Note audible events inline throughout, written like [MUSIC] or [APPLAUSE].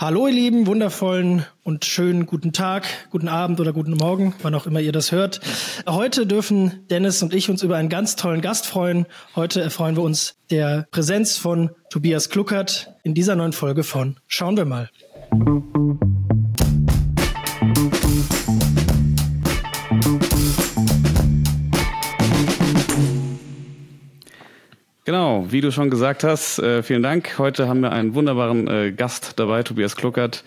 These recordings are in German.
Hallo ihr Lieben, wundervollen und schönen guten Tag, guten Abend oder guten Morgen, wann auch immer ihr das hört. Heute dürfen Dennis und ich uns über einen ganz tollen Gast freuen. Heute erfreuen wir uns der Präsenz von Tobias Kluckert in dieser neuen Folge von Schauen wir mal. Genau, wie du schon gesagt hast, äh, vielen Dank. Heute haben wir einen wunderbaren äh, Gast dabei, Tobias Kluckert,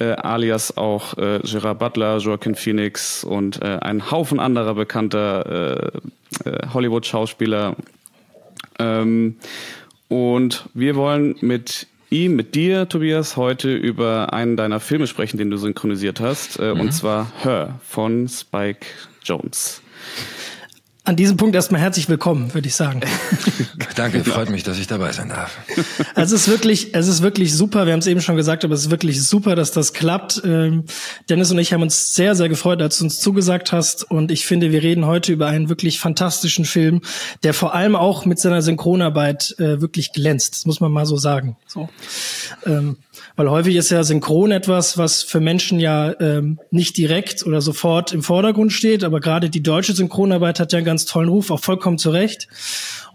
äh, alias auch äh, Gerard Butler, Joaquin Phoenix und äh, ein Haufen anderer bekannter äh, Hollywood-Schauspieler. Ähm, und wir wollen mit ihm, mit dir, Tobias, heute über einen deiner Filme sprechen, den du synchronisiert hast, mhm. und zwar Her von Spike Jones an diesem Punkt erstmal herzlich willkommen, würde ich sagen. [LAUGHS] Danke, freut mich, dass ich dabei sein darf. Es ist wirklich, es ist wirklich super. Wir haben es eben schon gesagt, aber es ist wirklich super, dass das klappt. Ähm, Dennis und ich haben uns sehr, sehr gefreut, als du uns zugesagt hast. Und ich finde, wir reden heute über einen wirklich fantastischen Film, der vor allem auch mit seiner Synchronarbeit äh, wirklich glänzt. Das muss man mal so sagen. So. Ähm, weil häufig ist ja Synchron etwas, was für Menschen ja ähm, nicht direkt oder sofort im Vordergrund steht, aber gerade die deutsche Synchronarbeit hat ja einen ganz tollen Ruf, auch vollkommen zu Recht.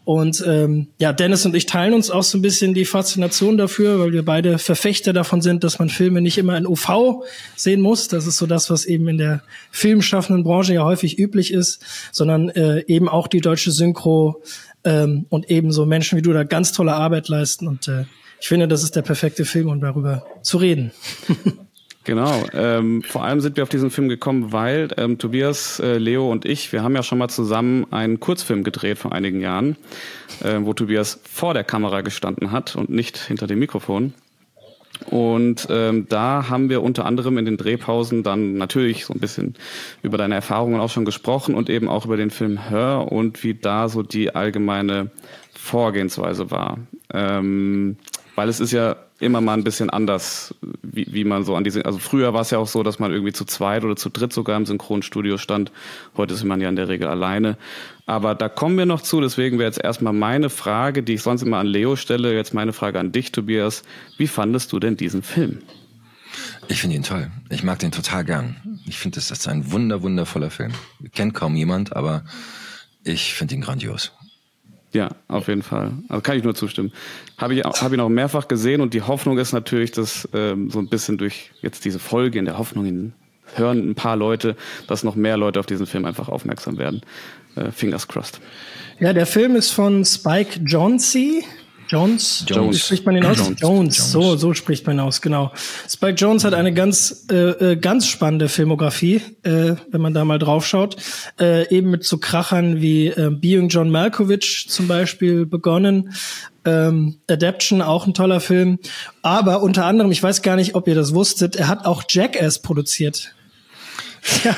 Und ähm, ja, Dennis und ich teilen uns auch so ein bisschen die Faszination dafür, weil wir beide Verfechter davon sind, dass man Filme nicht immer in OV sehen muss. Das ist so das, was eben in der filmschaffenden Branche ja häufig üblich ist, sondern äh, eben auch die deutsche Synchro ähm, und eben so Menschen wie du da ganz tolle Arbeit leisten. Und äh, ich finde, das ist der perfekte Film, um darüber zu reden. [LAUGHS] Genau. Ähm, vor allem sind wir auf diesen Film gekommen, weil ähm, Tobias, äh, Leo und ich, wir haben ja schon mal zusammen einen Kurzfilm gedreht vor einigen Jahren, äh, wo Tobias vor der Kamera gestanden hat und nicht hinter dem Mikrofon. Und ähm, da haben wir unter anderem in den Drehpausen dann natürlich so ein bisschen über deine Erfahrungen auch schon gesprochen und eben auch über den Film Hör und wie da so die allgemeine Vorgehensweise war. Ähm, weil es ist ja immer mal ein bisschen anders, wie, wie man so an diese, also früher war es ja auch so, dass man irgendwie zu zweit oder zu dritt sogar im Synchronstudio stand. Heute ist man ja in der Regel alleine. Aber da kommen wir noch zu, deswegen wäre jetzt erstmal meine Frage, die ich sonst immer an Leo stelle, jetzt meine Frage an dich, Tobias. Wie fandest du denn diesen Film? Ich finde ihn toll. Ich mag den total gern. Ich finde, das ist ein wunder, wundervoller Film. Kennt kaum jemand, aber ich finde ihn grandios. Ja, auf jeden Fall. Also kann ich nur zustimmen. Habe ich hab ihn auch mehrfach gesehen und die Hoffnung ist natürlich, dass ähm, so ein bisschen durch jetzt diese Folge in der Hoffnung in, hören ein paar Leute, dass noch mehr Leute auf diesen Film einfach aufmerksam werden. Äh, fingers crossed. Ja, der Film ist von Spike Jonze. Jones, Jones. Wie spricht man ihn aus? Jones. Jones. So, so spricht man ihn aus, genau. Spike Jones hat eine ganz, äh, äh, ganz spannende Filmografie, äh, wenn man da mal draufschaut. Äh, eben mit so Krachern wie äh, Being John Malkovich zum Beispiel begonnen. Ähm, Adaption, auch ein toller Film. Aber unter anderem, ich weiß gar nicht, ob ihr das wusstet, er hat auch Jackass produziert. [LAUGHS] Ja.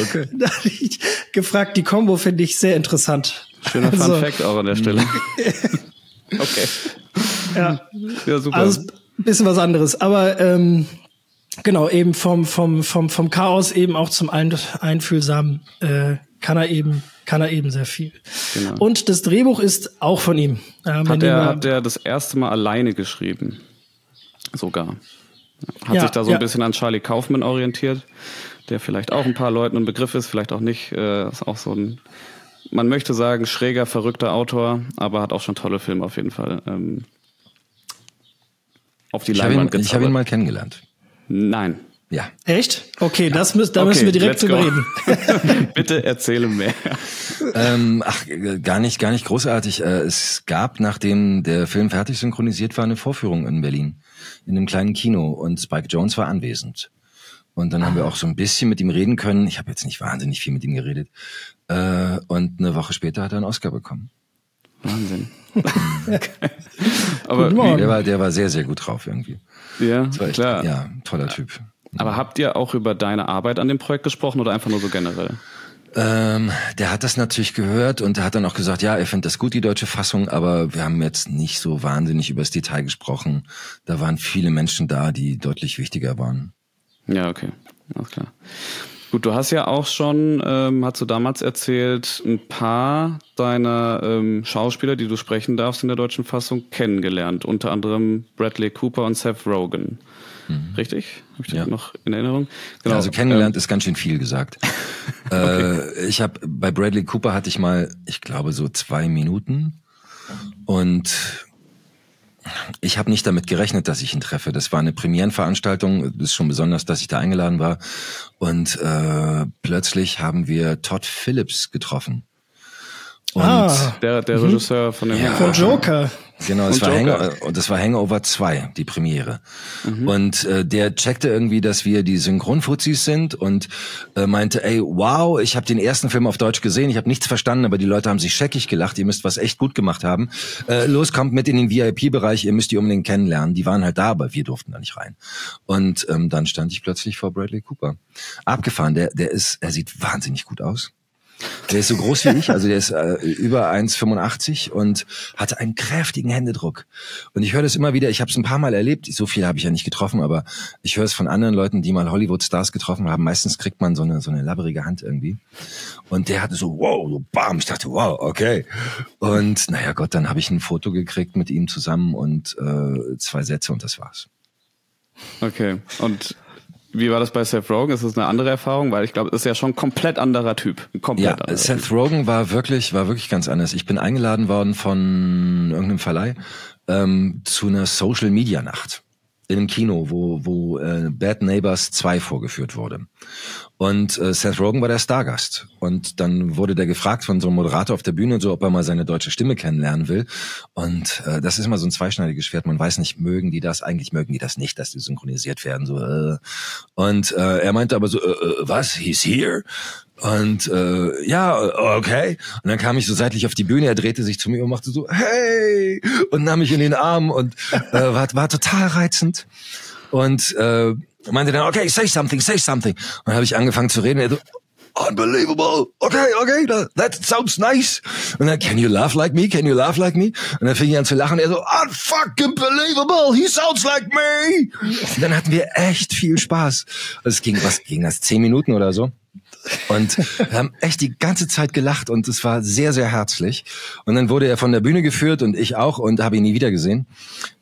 Okay. [LAUGHS] da hatte ich gefragt, die Combo finde ich sehr interessant. Schöner Fun also, Fact auch an der Stelle. [LAUGHS] okay. Ja. ja, super. Also ein bisschen was anderes. Aber ähm, genau, eben vom, vom, vom, vom Chaos eben auch zum Einfühlsamen äh, kann er eben kann er eben sehr viel. Genau. Und das Drehbuch ist auch von ihm. Ähm, hat, er, hat er das erste Mal alleine geschrieben? Sogar. Hat ja, sich da so ein bisschen an Charlie Kaufman orientiert, der vielleicht auch ein paar Leuten ein Begriff ist, vielleicht auch nicht. Äh, ist auch so ein man möchte sagen, schräger, verrückter Autor, aber hat auch schon tolle Filme auf jeden Fall ähm, auf die ich Leinwand gezaubert. Ich habe ihn mal kennengelernt. Nein. Ja. Echt? Okay, das müssen, da okay, müssen wir direkt drüber reden. [LAUGHS] Bitte erzähle mehr. Ähm, ach, gar nicht, gar nicht großartig. Äh, es gab, nachdem der Film fertig synchronisiert war, eine Vorführung in Berlin in einem kleinen Kino und Spike Jones war anwesend. Und dann haben wir ah. auch so ein bisschen mit ihm reden können. Ich habe jetzt nicht wahnsinnig viel mit ihm geredet. Äh, und eine Woche später hat er einen Oscar bekommen. Wahnsinn. Aber der war, der war sehr, sehr gut drauf irgendwie. Ja, echt, klar. Ja, toller Typ. Aber habt ihr auch über deine Arbeit an dem Projekt gesprochen oder einfach nur so generell? Ähm, der hat das natürlich gehört und der hat dann auch gesagt, ja, er findet das gut, die deutsche Fassung, aber wir haben jetzt nicht so wahnsinnig über das Detail gesprochen. Da waren viele Menschen da, die deutlich wichtiger waren. Ja, okay. Alles klar. Gut, du hast ja auch schon, ähm, hast du damals erzählt, ein paar deiner ähm, Schauspieler, die du sprechen darfst in der deutschen Fassung, kennengelernt. Unter anderem Bradley Cooper und Seth Rogen. Mhm. Richtig? Habe ich das ja. noch in Erinnerung? Genau. Also kennengelernt ähm, ist ganz schön viel gesagt. [LAUGHS] okay. äh, ich habe bei Bradley Cooper hatte ich mal, ich glaube, so zwei Minuten. Und ich habe nicht damit gerechnet, dass ich ihn treffe. Das war eine Premierenveranstaltung. Das ist schon besonders, dass ich da eingeladen war. Und äh, plötzlich haben wir Todd Phillips getroffen. Und ah, der, der mhm. Regisseur von dem ja, von Joker. Genau, das war, Hang das war Hangover 2, die Premiere. Mhm. Und äh, der checkte irgendwie, dass wir die Synchronfuzis sind und äh, meinte, ey, wow, ich habe den ersten Film auf Deutsch gesehen, ich habe nichts verstanden, aber die Leute haben sich scheckig gelacht, ihr müsst was echt gut gemacht haben. Äh, los, kommt mit in den VIP-Bereich, ihr müsst die unbedingt kennenlernen. Die waren halt da, aber wir durften da nicht rein. Und ähm, dann stand ich plötzlich vor Bradley Cooper. Abgefahren, der, der ist, er sieht wahnsinnig gut aus. Der ist so groß wie ich, also der ist äh, über 1,85 und hatte einen kräftigen Händedruck. Und ich höre das immer wieder, ich habe es ein paar Mal erlebt, so viel habe ich ja nicht getroffen, aber ich höre es von anderen Leuten, die mal Hollywood-Stars getroffen haben. Meistens kriegt man so eine, so eine labberige Hand irgendwie. Und der hatte so, wow, so bam. Ich dachte, wow, okay. Und naja Gott, dann habe ich ein Foto gekriegt mit ihm zusammen und äh, zwei Sätze und das war's. Okay. Und wie war das bei Seth Rogen? Ist das eine andere Erfahrung? Weil ich glaube, das ist ja schon ein komplett anderer Typ. komplett ja, Seth typ. Rogen war wirklich, war wirklich ganz anders. Ich bin eingeladen worden von irgendeinem Verleih ähm, zu einer Social Media Nacht in einem Kino, wo, wo äh, Bad Neighbors 2 vorgeführt wurde. Und äh, Seth Rogen war der Stargast. Und dann wurde der gefragt von so einem Moderator auf der Bühne, so ob er mal seine deutsche Stimme kennenlernen will. Und äh, das ist immer so ein zweischneidiges Schwert. Man weiß nicht, mögen die das? Eigentlich mögen die das nicht, dass die synchronisiert werden. So, äh. Und äh, er meinte aber so, äh, äh, was? He's here? Und äh, ja, okay. Und dann kam ich so seitlich auf die Bühne, er drehte sich zu mir und machte so, hey! Und nahm mich in den Arm und äh, war, war total reizend. Und äh, meinte dann, okay, say something, say something. Und dann habe ich angefangen zu reden. Er so, unbelievable. Okay, okay, that sounds nice. Und dann, can you laugh like me? Can you laugh like me? Und dann fing ich an zu lachen. Er so, unfucking believable. He sounds like me. Und dann hatten wir echt viel Spaß. Es ging, was ging das? Zehn Minuten oder so? Und wir haben echt die ganze Zeit gelacht und es war sehr, sehr herzlich. Und dann wurde er von der Bühne geführt und ich auch und habe ihn nie wieder gesehen.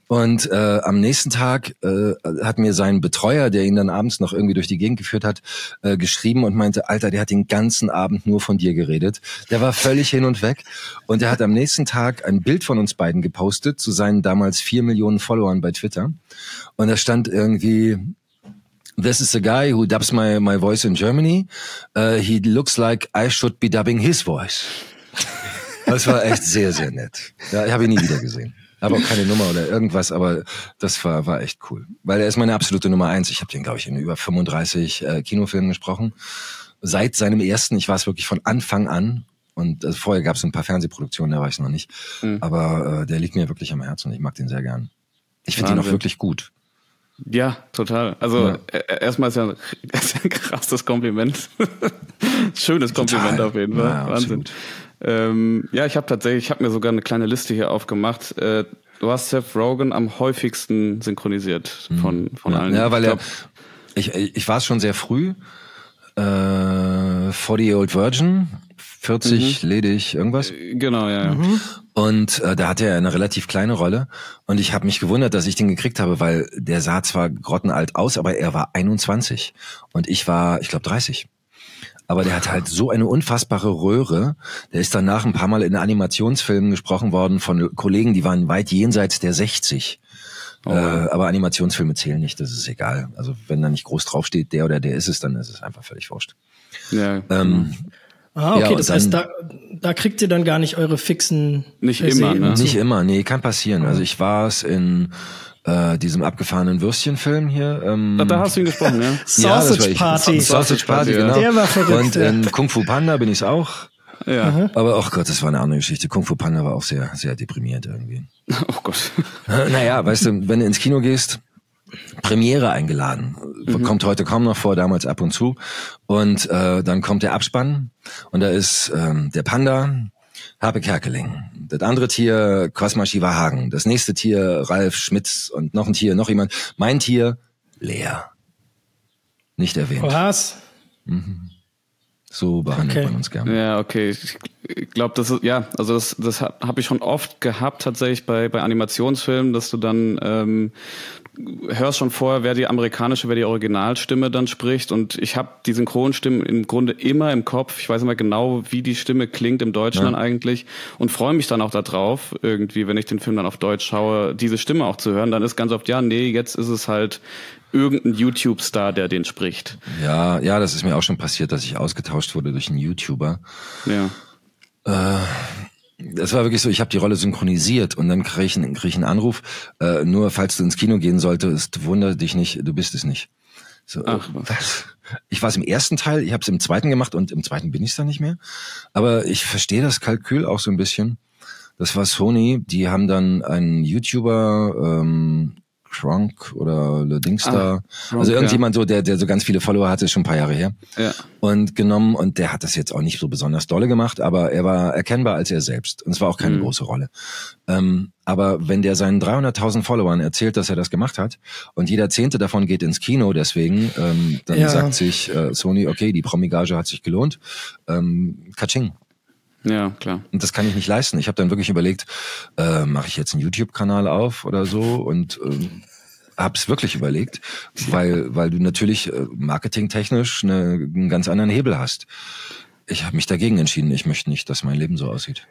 Und äh, am nächsten Tag äh, hat mir sein Betreuer, der ihn dann abends noch irgendwie durch die Gegend geführt hat, äh, geschrieben und meinte, Alter, der hat den ganzen Abend nur von dir geredet. Der war völlig hin und weg. Und er hat am nächsten Tag ein Bild von uns beiden gepostet zu seinen damals vier Millionen Followern bei Twitter. Und da stand irgendwie, This is a guy who dubs my, my voice in Germany. Uh, he looks like I should be dubbing his voice. Das war echt sehr, sehr nett. Ja, ich habe ihn nie wieder gesehen. Aber auch keine Nummer oder irgendwas, aber das war, war echt cool. Weil er ist meine absolute Nummer eins. Ich habe den, glaube ich, in über 35 äh, Kinofilmen gesprochen. Seit seinem ersten, ich war es wirklich von Anfang an. Und also vorher gab es ein paar Fernsehproduktionen, da war ich noch nicht. Mhm. Aber äh, der liegt mir wirklich am Herzen und ich mag den sehr gern. Ich finde ihn auch wirklich gut. Ja, total. Also ja. erstmal ist ja ein, [LAUGHS] ist ein krasses Kompliment. [LAUGHS] Schönes Kompliment total. auf jeden Fall. Ja, Wahnsinn. Ähm, ja, ich habe tatsächlich, ich habe mir sogar eine kleine Liste hier aufgemacht. Äh, du hast Seth Rogen am häufigsten synchronisiert mhm. von, von ja, allen. Ja, weil er, ich, ich war es schon sehr früh. Äh, 40 Old Virgin, 40 mhm. ledig, irgendwas. Äh, genau, ja. ja. Mhm. Und äh, da hatte er eine relativ kleine Rolle. Und ich habe mich gewundert, dass ich den gekriegt habe, weil der sah zwar grottenalt aus, aber er war 21. Und ich war, ich glaube, 30 aber der hat halt so eine unfassbare Röhre. Der ist danach ein paar Mal in Animationsfilmen gesprochen worden von Kollegen, die waren weit jenseits der 60. Oh. Äh, aber Animationsfilme zählen nicht, das ist egal. Also wenn da nicht groß draufsteht, der oder der ist es, dann ist es einfach völlig wurscht. Ja. Ähm, Ah, okay, ja, das heißt, da, da kriegt ihr dann gar nicht eure fixen. Nicht immer, ne? Nicht immer, nee, kann passieren. Also ich war es in äh, diesem abgefahrenen Würstchenfilm hier. Ähm, da hast du ihn gesprochen, ja? [LAUGHS] Sausage ja, Party. Sausage Party, genau. Der war verrückt. Und in Kung Fu Panda bin ich auch. Ja. Aber ach oh Gott, das war eine andere Geschichte. Kung Fu Panda war auch sehr, sehr deprimierend irgendwie. [LAUGHS] Oh Gott. Naja, weißt du, wenn du ins Kino gehst, Premiere eingeladen. Mhm. Kommt heute kaum noch vor, damals ab und zu. Und äh, dann kommt der Abspann und da ist ähm, der Panda, Habe Kerkeling. Das andere Tier, Cosma Shiva Das nächste Tier, Ralf Schmitz und noch ein Tier, noch jemand. Mein Tier, Lea. Nicht erwähnt. Was? Mhm. So behandelt Okay. man uns gerne. Ja, okay. Ich glaube, das ist, ja, also das, das habe ich schon oft gehabt, tatsächlich bei, bei Animationsfilmen, dass du dann ähm, hörst schon vorher, wer die amerikanische, wer die Originalstimme dann spricht. Und ich habe die Synchronstimmen im Grunde immer im Kopf. Ich weiß immer genau, wie die Stimme klingt im Deutschen Ja. dann eigentlich und freue mich dann auch darauf, irgendwie, wenn ich den Film dann auf Deutsch schaue, diese Stimme auch zu hören. Dann ist ganz oft, ja, nee, jetzt ist es halt irgendein YouTube-Star, der den spricht. Ja, ja, das ist mir auch schon passiert, dass ich ausgetauscht wurde durch einen YouTuber. Ja. Das war wirklich so, ich habe die Rolle synchronisiert und dann krieg ich, einen- krieg ich einen Anruf, äh, nur falls du ins Kino gehen solltest, wundere dich nicht, du bist es nicht. So, Ach, äh, was? Ich war es im ersten Teil, ich habe es im zweiten gemacht und im zweiten bin ich es dann nicht mehr. Aber ich verstehe das Kalkül auch so ein bisschen. Das war Sony, die haben dann einen YouTuber, ähm, Crunk oder Le Dingster, Ah, Kronk, also irgendjemand so, der, der so ganz viele Follower hatte, ist schon ein paar Jahre her Ja. und genommen und der hat das jetzt auch nicht so besonders dolle gemacht, aber er war erkennbar als er selbst und es war auch keine Mhm. große Rolle. Ähm, aber wenn der seinen 300.000 Followern erzählt, dass er das gemacht hat und jeder Zehnte davon geht ins Kino, deswegen, ähm, dann Ja. sagt sich äh, Sony, okay, die Promigage hat sich gelohnt, ähm, Katsching. Ja, klar. Und das kann ich nicht leisten. Ich habe dann wirklich überlegt, äh, mache ich jetzt einen YouTube-Kanal auf oder so und ähm, hab's wirklich überlegt, weil weil du natürlich äh, marketingtechnisch eine, einen ganz anderen Hebel hast. Ich habe mich dagegen entschieden. Ich möchte nicht, dass mein Leben so aussieht.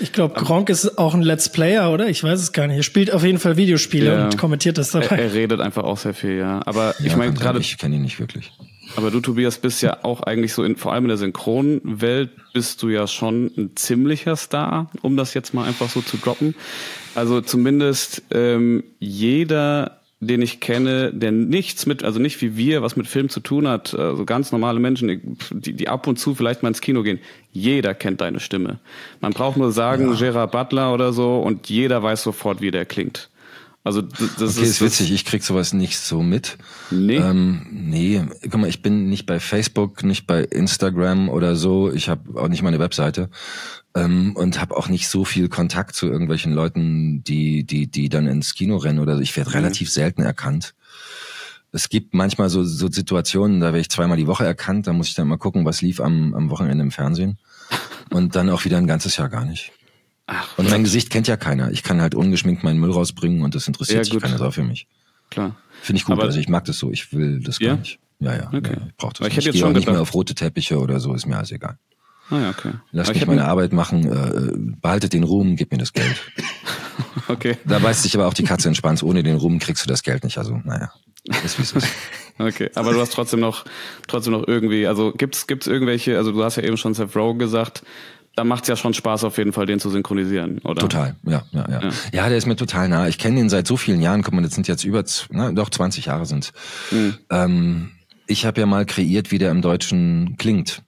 Ich glaube, Gronk ist auch ein Let's Player, oder? Ich weiß es gar nicht. Er spielt auf jeden Fall Videospiele Ja. und kommentiert das Er, dabei. er redet einfach auch sehr viel, ja. Aber ich Ja, meine kann sein. gerade, ich kenne ihn nicht wirklich. Aber du Tobias bist ja auch eigentlich so in, vor allem in der Synchronwelt bist du ja schon ein ziemlicher Star, um das jetzt mal einfach so zu droppen. Also zumindest ähm, jeder den ich kenne, der nichts mit, also nicht wie wir, was mit Film zu tun hat, also ganz normale Menschen, die, die ab und zu vielleicht mal ins Kino gehen. Jeder kennt deine Stimme. Man braucht nur sagen, Gerard Butler oder so, und jeder weiß sofort, wie der klingt. Also das Okay, ist, ist witzig, ich krieg sowas nicht so mit. Nee. Ähm, nee, guck mal, ich bin nicht bei Facebook, nicht bei Instagram oder so. Ich habe auch nicht meine Webseite ähm, und habe auch nicht so viel Kontakt zu irgendwelchen Leuten, die die die dann ins Kino rennen oder so. Ich werde relativ selten erkannt. Es gibt manchmal so, so Situationen, da werde ich zweimal die Woche erkannt, da muss ich dann mal gucken, was lief am, am Wochenende im Fernsehen. Und dann auch wieder ein ganzes Jahr gar nicht. Ach, Und mein Gesicht kennt ja keiner. Ich kann halt ungeschminkt meinen Müll rausbringen und das interessiert Ja, sich keiner Sau für mich. klar. Finde ich gut, Aber- also ich mag das so, ich will das Ja? gar nicht. Ja, ja, Okay. ja ich brauche das Weil ich nicht. Ich gehe auch nicht mehr auf rote Teppiche oder so, ist mir alles egal. Ah ja, okay. Ich mich meine Arbeit machen, äh, behaltet den Ruhm, gib mir das Geld. [LAUGHS] Okay, Da beißt sich aber auch die Katze Schwanz, ohne den Ruhm kriegst du das Geld nicht. Also, naja, ist wie es ist. [LAUGHS] okay. Aber du hast trotzdem noch, trotzdem noch irgendwie, also gibt's, gibt's irgendwelche, also du hast ja eben schon Seth Rogen gesagt, da macht's ja schon Spaß auf jeden Fall, den zu synchronisieren, oder? Total, ja, ja, ja. Ja. Ja, der ist mir total nah. Ich kenne ihn seit so vielen Jahren. Guck mal, das sind jetzt über, na, doch 20 Jahre sind. Mhm. Ähm, ich habe ja mal kreiert, wie der im Deutschen klingt.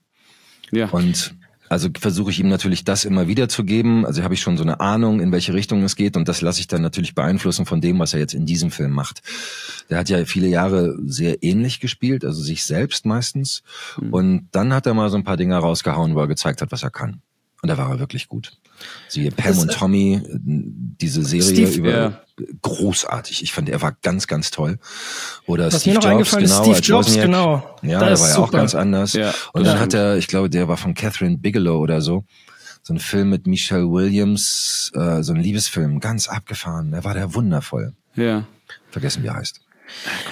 Ja. Und also versuche ich ihm natürlich das immer wieder zu geben. Also habe ich schon so eine Ahnung, in welche Richtung es geht und das lasse ich dann natürlich beeinflussen von dem, was er jetzt in diesem Film macht. Der hat ja viele Jahre sehr ähnlich gespielt, also sich selbst meistens. Und dann hat er mal so ein paar Dinge rausgehauen, wo er gezeigt hat, was er kann. Und da war er wirklich gut. Siehe Pam Das, und Tommy, diese Serie Steve- über Ja. großartig. Ich fand, er war ganz, ganz toll. Oder Was Steve mir noch Jobs, eingefallen ist, genau, Steve als Jobs, Wozniak. genau. Ja, Da der ist war ja auch ganz anders. Ja, und dann hat er, ich glaube, der war von Catherine Bigelow oder so, so ein Film mit Michelle Williams, äh, so ein Liebesfilm, ganz abgefahren. Der war der wundervoll. ja. Vergessen, wie er heißt.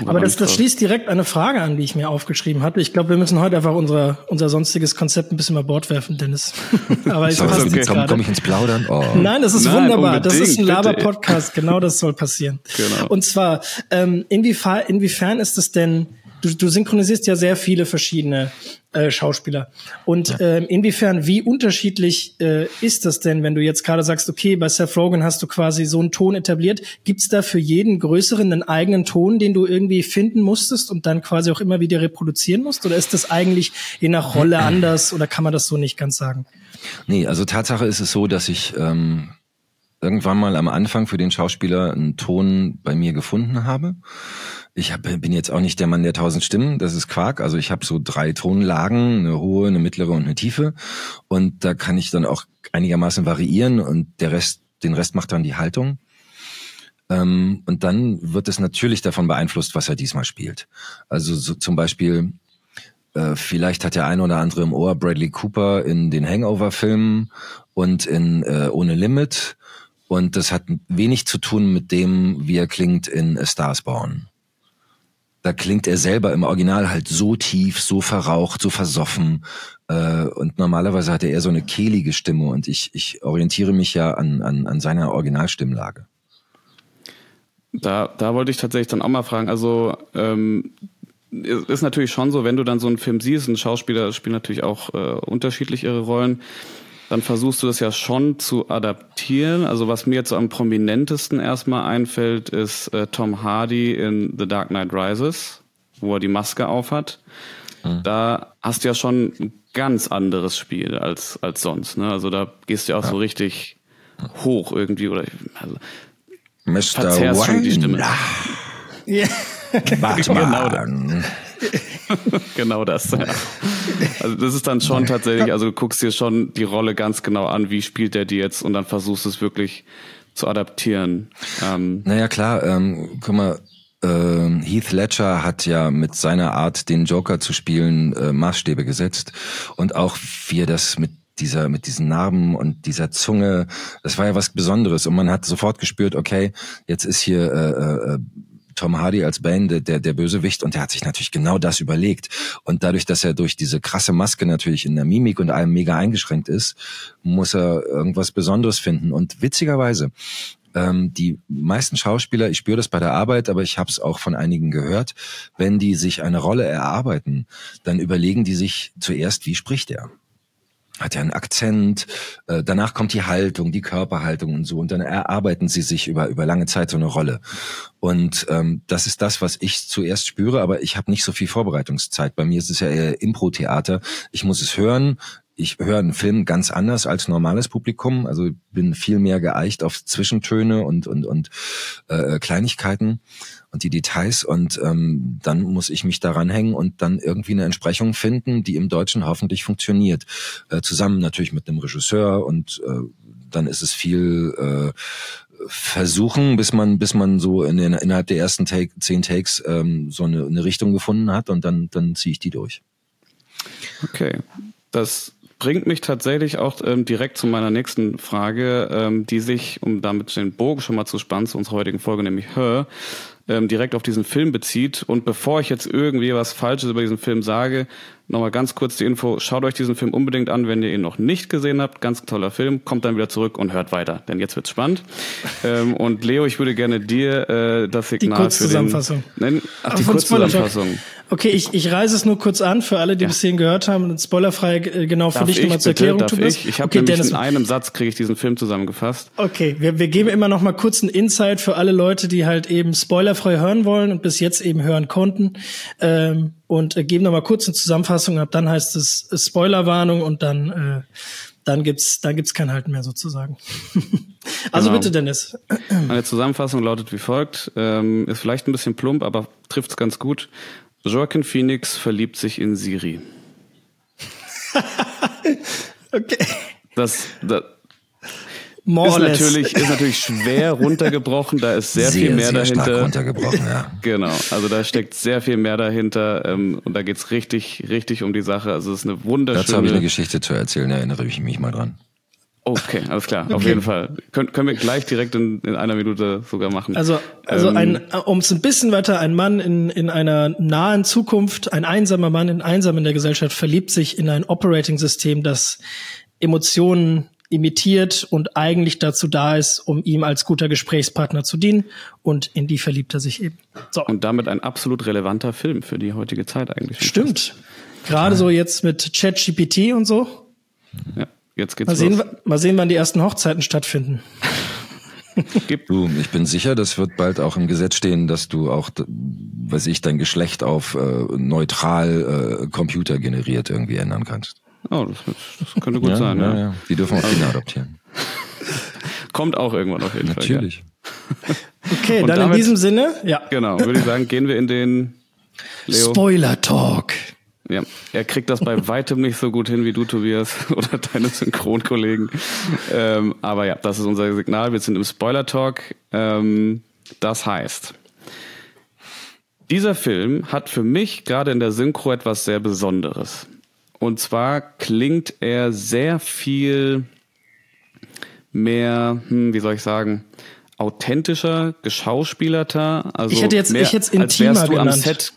Aber das, das schließt direkt eine Frage an, die ich mir aufgeschrieben hatte. Ich glaube, wir müssen heute einfach unser, unser sonstiges Konzept ein bisschen über Bord werfen, Dennis. [LAUGHS] Aber So, passt okay. jetzt komm, ich ins Plaudern? Oh. Nein, das ist Nein, wunderbar. Das ist ein. Laber-Podcast. Genau das soll passieren. Genau. Und zwar, ähm, inwiefern, inwiefern ist es denn, du, du synchronisierst ja sehr viele verschiedene äh, Schauspieler. Und ähm, inwiefern, wie unterschiedlich äh, ist das denn, wenn du jetzt gerade sagst, okay, bei Seth Rogen hast du quasi so einen Ton etabliert. Gibt's da für jeden größeren einen eigenen Ton, den du irgendwie finden musstest und dann quasi auch immer wieder reproduzieren musst? Oder ist das eigentlich je nach Rolle [CLEARS THROAT] anders oder kann man das so nicht ganz sagen? Nee, also Tatsache ist es so, dass ich ähm, irgendwann mal am Anfang für den Schauspieler einen Ton bei mir gefunden habe. Ich hab, bin jetzt auch nicht der Mann der tausend Stimmen, das ist Quark. Also ich habe so drei Tonlagen, eine hohe, eine mittlere und eine tiefe. Und da kann ich dann auch einigermaßen variieren und der Rest, den Rest macht dann die Haltung. Ähm, und dann wird es natürlich davon beeinflusst, was er diesmal spielt. Also so zum Beispiel Äh, vielleicht hat der eine oder andere im Ohr Bradley Cooper in den Hangover-Filmen und in äh, Ohne Limit. Und das hat wenig zu tun mit dem, wie er klingt in A Stars Born. Da klingt er selber im Original halt so tief, so verraucht, so versoffen. Äh, und normalerweise hat er eher so eine kehlige Stimme und ich, ich orientiere mich ja an, an, an seiner Originalstimmlage. Da, da wollte ich tatsächlich dann auch mal fragen, also ähm, ist natürlich schon so, wenn du dann so einen Film siehst, ein Schauspieler spielt natürlich auch äh, unterschiedlich ihre Rollen, dann versuchst du das ja schon zu adaptieren. Also was mir jetzt so am prominentesten erstmal einfällt, ist äh, Tom Hardy in The Dark Knight Rises, wo er die Maske aufhat. Mhm. Da hast du ja schon ein ganz anderes Spiel als, als sonst. Ne? Also da gehst du ja auch ja. so richtig hoch irgendwie oder also, Mr. Schon die Stimme. Ja. [LAUGHS] genau, das. [LAUGHS] genau das. Ja. Also das ist dann schon tatsächlich, also du guckst dir schon die Rolle ganz genau an, wie spielt der die jetzt und dann versuchst es wirklich zu adaptieren. Ähm, naja, klar, ähm, guck mal, äh, Heath Ledger hat ja mit seiner Art, den Joker zu spielen, äh, Maßstäbe gesetzt. Und auch wie er das mit dieser, mit diesen Narben und dieser Zunge, das war ja was Besonderes. Und man hat sofort gespürt, okay, jetzt ist hier äh, äh, Tom Hardy als Bane der, der Bösewicht und der hat sich natürlich genau das überlegt. Und dadurch, dass er durch diese krasse Maske natürlich in der Mimik und allem mega eingeschränkt ist, muss er irgendwas Besonderes finden. Und witzigerweise, ähm, die meisten Schauspieler, ich spüre das bei der Arbeit, aber ich habe es auch von einigen gehört, wenn die sich eine Rolle erarbeiten, dann überlegen die sich zuerst, wie spricht er? Hat ja einen Akzent, äh, danach kommt die Haltung, die Körperhaltung und so und dann erarbeiten sie sich über über lange Zeit so eine Rolle. Und ähm, das ist das, was ich zuerst spüre, aber ich habe nicht so viel Vorbereitungszeit. Bei mir ist es ja eher Impro-Theater. Ich muss es hören, ich höre einen Film ganz anders als normales Publikum, also bin viel mehr geeicht auf Zwischentöne und und und äh, Kleinigkeiten und die Details. Und ähm, dann muss ich mich daran hängen und dann irgendwie eine Entsprechung finden, die im Deutschen hoffentlich funktioniert, äh, zusammen natürlich mit einem Regisseur und äh, dann ist es viel äh, versuchen, bis man bis man so in den, innerhalb der ersten Take, zehn Takes ähm, so eine, eine Richtung gefunden hat und dann dann ziehe ich die durch. Okay, das bringt mich tatsächlich auch ähm, direkt zu meiner nächsten Frage, ähm, die sich, um damit den Bogen schon mal zu spannen, zu unserer heutigen Folge, nämlich Her, ähm, direkt auf diesen Film bezieht. Und bevor ich jetzt irgendwie was Falsches über diesen Film sage, nochmal ganz kurz die Info. Schaut euch diesen Film unbedingt an, wenn ihr ihn noch nicht gesehen habt. Ganz toller Film. Kommt dann wieder zurück und hört weiter, denn jetzt wird's spannend. [LAUGHS] ähm, und Leo, ich würde gerne dir äh, das Signal die für den... Nein, ach, die Kurzzusammenfassung. Okay, ich, ich reise es nur kurz an für alle, die ja. bis hierhin gehört haben. Spoilerfrei äh, genau für darf dich nochmal zur Erklärung, darf Tobias. Ich, ich habe okay, nämlich Dennis. in einem Satz kriege ich diesen Film zusammengefasst. Okay, wir, wir geben immer noch mal kurz einen Insight für alle Leute, die halt eben spoilerfrei hören wollen und bis jetzt eben hören konnten. Ähm, und äh, geben noch mal kurz eine Zusammenfassung ab. Dann heißt es äh, Spoilerwarnung und dann äh, dann gibt's dann gibt's kein Halten mehr sozusagen. [LAUGHS] also genau. bitte Dennis. Meine Zusammenfassung lautet wie folgt: ähm, ist vielleicht ein bisschen plump, aber trifft's ganz gut. Joaquin Phoenix verliebt sich in Siri. [LAUGHS] okay. Das, das ist natürlich, ist natürlich schwer runtergebrochen, da ist sehr, sehr viel mehr sehr dahinter. Stark runtergebrochen, ja. Genau, also da steckt sehr viel mehr dahinter ähm, und da geht's richtig, richtig um die Sache. Also es ist eine wunderschöne. Dazu habe ich eine Geschichte zu erzählen, da erinnere ich mich mal dran. Okay, alles klar, okay. auf jeden Fall. Können, können wir gleich direkt in, in einer Minute sogar machen. Also, also ähm, ein, um es ein bisschen weiter, ein Mann in, in einer nahen Zukunft, ein einsamer Mann in einsam in der Gesellschaft verliebt sich in ein Operating-System, das Emotionen imitiert und eigentlich dazu da ist, um ihm als guter Gesprächspartner zu dienen. Und in die verliebt er sich eben. So. Und damit ein absolut relevanter Film für die heutige Zeit eigentlich. Stimmt. Gerade so jetzt mit ChatGPT und so. Ja. Jetzt geht's mal sehen, los. Mal sehen, wann die ersten Hochzeiten stattfinden. [LAUGHS] du, ich bin sicher, das wird bald auch im Gesetz stehen, dass du auch, weiß ich, dein Geschlecht auf äh, neutral äh, Computer generiert irgendwie ändern kannst. Oh, das, das könnte gut ja, sein, ja. ja. ja. Die dürfen auch Kinder adoptieren. [LAUGHS] Kommt auch irgendwann auf jeden Natürlich. Fall. [LAUGHS] Natürlich. Okay, Und dann damit, in diesem Sinne, ja. Genau, würde ich sagen, gehen wir in den Leo. Spoiler Talk. Ja, er kriegt das bei weitem nicht so gut hin wie du, Tobias, [LAUGHS] oder deine Synchronkollegen. Ähm, aber ja, das ist unser Signal. Wir sind im Spoiler-Talk. Ähm, das heißt, Dieser Film hat für mich gerade in der Synchro etwas sehr Besonderes. Und zwar klingt er sehr viel mehr, hm, wie soll ich sagen, authentischer, geschauspielerter. Also ich hätte jetzt, mehr, ich hätte intimer als wärst du genannt. am Set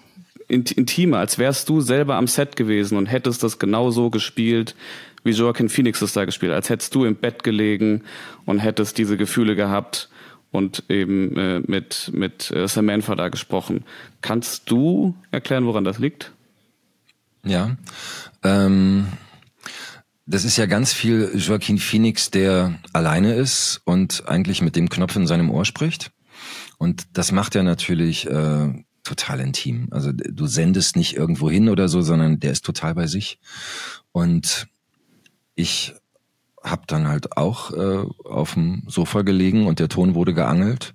intimer, als wärst du selber am Set gewesen und hättest das genau so gespielt, wie Joaquin Phoenix es da gespielt, als hättest du im Bett gelegen und hättest diese Gefühle gehabt und eben äh, mit, mit äh, Samantha da gesprochen. Kannst du erklären, woran das liegt? Ja. Ähm, das ist ja ganz viel Joaquin Phoenix, der alleine ist und eigentlich mit dem Knopf in seinem Ohr spricht. Und das macht er natürlich äh, total intim. Also du sendest nicht irgendwo hin oder so, sondern der ist total bei sich. Und ich habe dann halt auch äh, auf dem Sofa gelegen und der Ton wurde geangelt.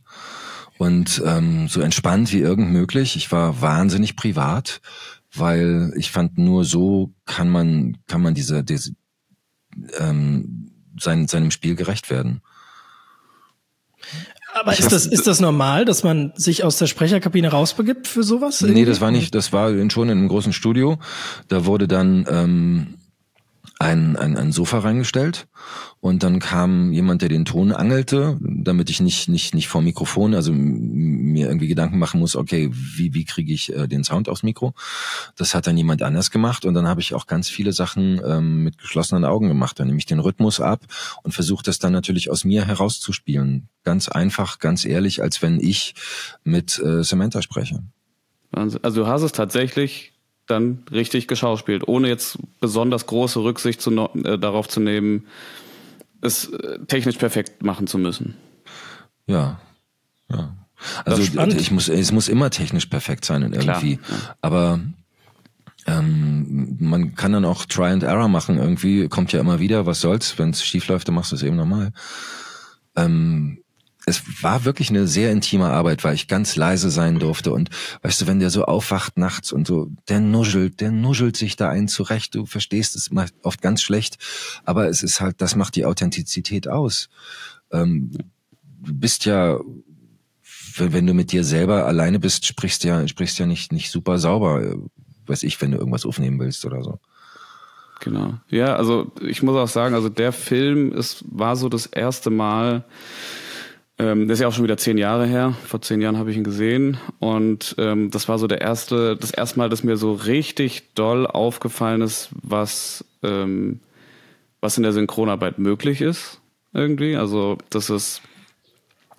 Und ähm, so entspannt wie irgend möglich. Ich war wahnsinnig privat, weil ich fand, nur so kann man, kann man diese, diese ähm, sein, seinem Spiel gerecht werden. Aber ist das, ist das normal, dass man sich aus der Sprecherkabine rausbegibt für sowas? Irgendwie? Nee, das war nicht, das war schon in einem großen Studio. Da wurde dann ähm, ein, ein, ein Sofa reingestellt und dann kam jemand, der den Ton angelte, damit ich nicht nicht nicht vor Mikrofon, also mir irgendwie Gedanken machen muss, okay, wie wie kriege ich äh, den Sound aufs Mikro? Das hat dann jemand anders gemacht und dann habe ich auch ganz viele Sachen ähm, mit geschlossenen Augen gemacht. Dann nehme ich den Rhythmus ab und versuche das dann natürlich aus mir herauszuspielen. Ganz einfach, ganz ehrlich, als wenn ich mit äh, Samantha spreche. Also du hast es tatsächlich dann richtig geschauspielt, ohne jetzt besonders große Rücksicht zu, äh, darauf zu nehmen, es äh, technisch perfekt machen zu müssen. Ja, ja. Also ich muss, es muss immer technisch perfekt sein und irgendwie. Klar. Aber ähm, man kann dann auch Try and Error machen. Irgendwie kommt ja immer wieder, was soll's, wenn es schief läuft, dann machst du es eben normal. Ähm, es war wirklich eine sehr intime Arbeit, weil ich ganz leise sein durfte. Und weißt du, wenn der so aufwacht nachts und so, der nuschelt, der nuschelt sich da ein zurecht. Du verstehst es oft ganz schlecht, aber es ist halt, das macht die Authentizität aus. Ähm, du bist ja, wenn du mit dir selber alleine bist, sprichst ja, sprichst ja nicht, nicht super sauber, weiß ich, wenn du irgendwas aufnehmen willst oder so. Genau. Ja, also ich muss auch sagen, also der Film ist, war so das erste Mal, ähm, das ist ja auch schon wieder zehn Jahre her. Vor zehn Jahren habe ich ihn gesehen. Und ähm, das war so der erste, das erste Mal, dass mir so richtig doll aufgefallen ist, was, ähm, was in der Synchronarbeit möglich ist. Irgendwie. Also, das ist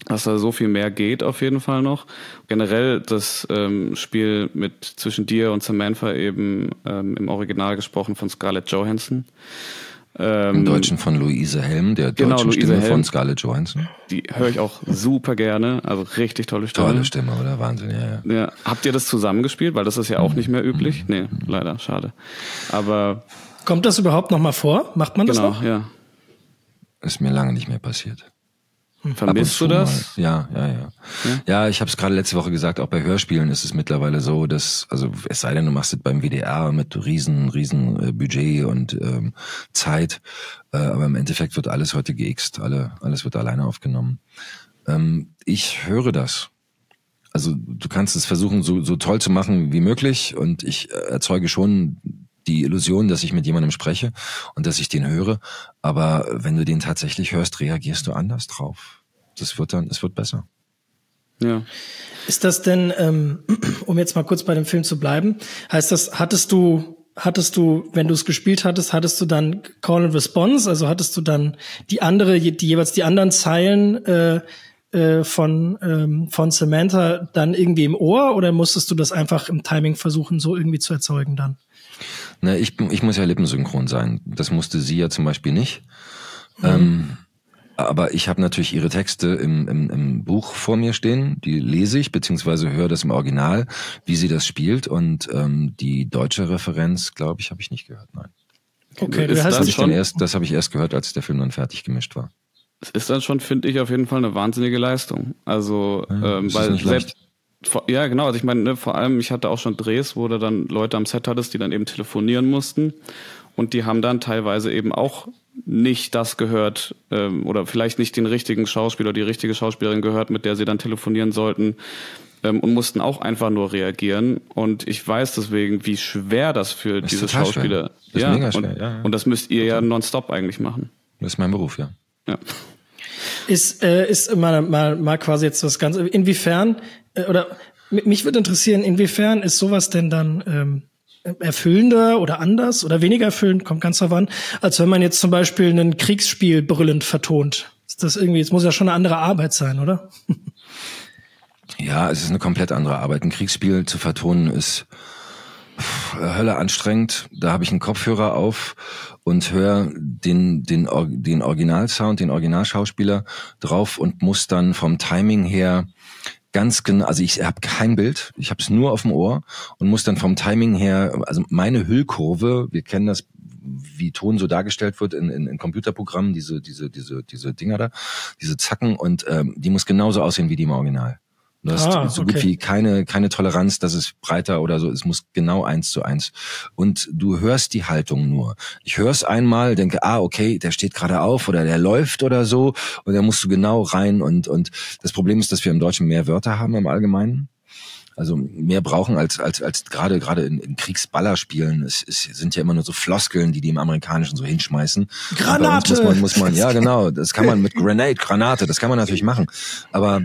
dass da so viel mehr geht auf jeden Fall noch. Generell das ähm, Spiel mit zwischen dir und Samantha eben ähm, im Original gesprochen von Scarlett Johansson. Ähm, Im Deutschen von Luise Helm, der genau, deutschen Luise Stimme Helm. von Scarlett Johansson. Die höre ich auch super gerne, also richtig tolle Stimme. Tolle Stimme, oder? Wahnsinn, ja, ja. ja. Habt ihr das zusammengespielt? Weil das ist ja auch nicht mehr üblich. Nee, leider, schade. Aber... Kommt das überhaupt noch mal vor? Macht man das genau, noch? Genau, ja. Ist mir lange nicht mehr passiert. Vermisst du das? Ja, ja, ja. Ja, ja ich habe es gerade letzte Woche gesagt, auch bei Hörspielen ist es mittlerweile so, dass, also es sei denn, du machst es beim WDR mit riesen, riesen äh, Budget und ähm, Zeit, äh, aber im Endeffekt wird alles heute geixt, alle, alles wird alleine aufgenommen. Ähm, ich höre das. Also du kannst es versuchen, so, so toll zu machen wie möglich und ich äh, erzeuge schon die Illusion, dass ich mit jemandem spreche und dass ich den höre. Aber wenn du den tatsächlich hörst, reagierst du anders drauf. Das wird dann, es wird besser. Ja. Ist das denn, ähm, [CLEARS THROAT] um jetzt mal kurz bei dem Film zu bleiben, heißt das, hattest du, hattest du, wenn du es gespielt hattest, hattest du dann Call and Response, also hattest du dann die andere, die jeweils die anderen Zeilen äh, äh, von ähm, von Samantha dann irgendwie im Ohr oder musstest du das einfach im Timing versuchen, so irgendwie zu erzeugen dann? Na, ich, ich muss ja lippensynchron sein. Das musste sie ja zum Beispiel nicht. Mhm. Ähm, aber ich habe natürlich ihre Texte im, im, im Buch vor mir stehen, die lese ich, beziehungsweise höre das im Original, wie sie das spielt. Und ähm, die deutsche Referenz, glaube ich, habe ich nicht gehört, nein. Okay, das, das, erst, das habe ich erst gehört, als der Film dann fertig gemischt war. Das ist dann schon, finde ich, auf jeden Fall eine wahnsinnige Leistung. Also, ja, ähm, weil selbst, ja, genau. Also ich meine, ne, vor allem, ich hatte auch schon Drehs, wo du dann Leute am Set hattest, die dann eben telefonieren mussten. Und die haben dann teilweise eben auch nicht das gehört ähm, oder vielleicht nicht den richtigen Schauspieler, die richtige Schauspielerin gehört, mit der sie dann telefonieren sollten. ähm, und mussten auch einfach nur reagieren. Und ich weiß deswegen, wie schwer das für Das diese Schauspieler ist ja, mega schwer, und, ja, ja. und das müsst ihr ja nonstop eigentlich machen. Das ist mein Beruf, ja. Ja. Ist, äh, ist mal, mal, mal quasi jetzt das Ganze, inwiefern, äh, oder mich würde interessieren, inwiefern ist sowas denn dann ähm, erfüllender oder anders oder weniger erfüllend, kommt ganz darauf an, als wenn man jetzt zum Beispiel ein Kriegsspiel brüllend vertont. Ist das irgendwie, es muss ja schon eine andere Arbeit sein, oder? Ja, es ist eine komplett andere Arbeit. Ein Kriegsspiel zu vertonen ist Hölle anstrengend. Da habe ich einen Kopfhörer auf und höre den, den, den Originalsound, den Originalschauspieler drauf und muss dann vom Timing her ganz genau, also ich habe kein Bild, ich habe es nur auf dem Ohr und muss dann vom Timing her, also meine Hüllkurve, wir kennen das, wie Ton so dargestellt wird in, in, in Computerprogrammen, diese, diese, diese, diese Dinger da, diese Zacken und ähm, die muss genauso aussehen wie die im Original. Du hast Ah, so gut okay. wie keine, keine Toleranz, dass es breiter oder so, es muss genau eins zu eins. Und du hörst die Haltung nur. Ich höre es einmal, denke, ah, okay, der steht gerade auf oder der läuft oder so und da musst du genau rein und, und das Problem ist, dass wir im Deutschen mehr Wörter haben im Allgemeinen. Also mehr brauchen als als als gerade gerade in, in Kriegsballerspielen. Es, es sind ja immer nur so Floskeln, die die im Amerikanischen so hinschmeißen. Granate! Muss man, muss man, ja genau, das kann man mit Grenade, Granate, das kann man natürlich machen. Aber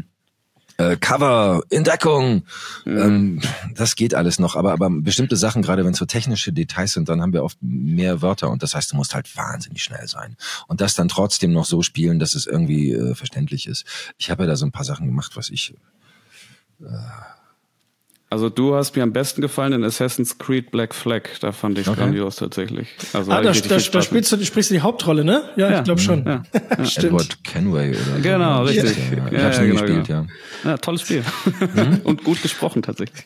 äh, Cover, in Deckung, ähm, das geht alles noch. Aber, aber bestimmte Sachen, gerade wenn es so technische Details sind, dann haben wir oft mehr Wörter und das heißt, du musst halt wahnsinnig schnell sein. Und das dann trotzdem noch so spielen, dass es irgendwie äh, verständlich ist. Ich habe ja da so ein paar Sachen gemacht, was ich Also du hast mir am besten gefallen in Assassin's Creed Black Flag. Da fand ich Okay. grandios tatsächlich. Also Ah, da, da, da spielst du, du sprichst du die Hauptrolle, ne? Ja, Ja. ich glaube schon. Ja. [LAUGHS] Stimmt. Edward Kenway oder so. Genau, richtig. Ja, ich Ja, hab's ja, nie genau, gespielt, genau. ja. Ja, tolles Spiel. [LAUGHS] Und gut gesprochen tatsächlich.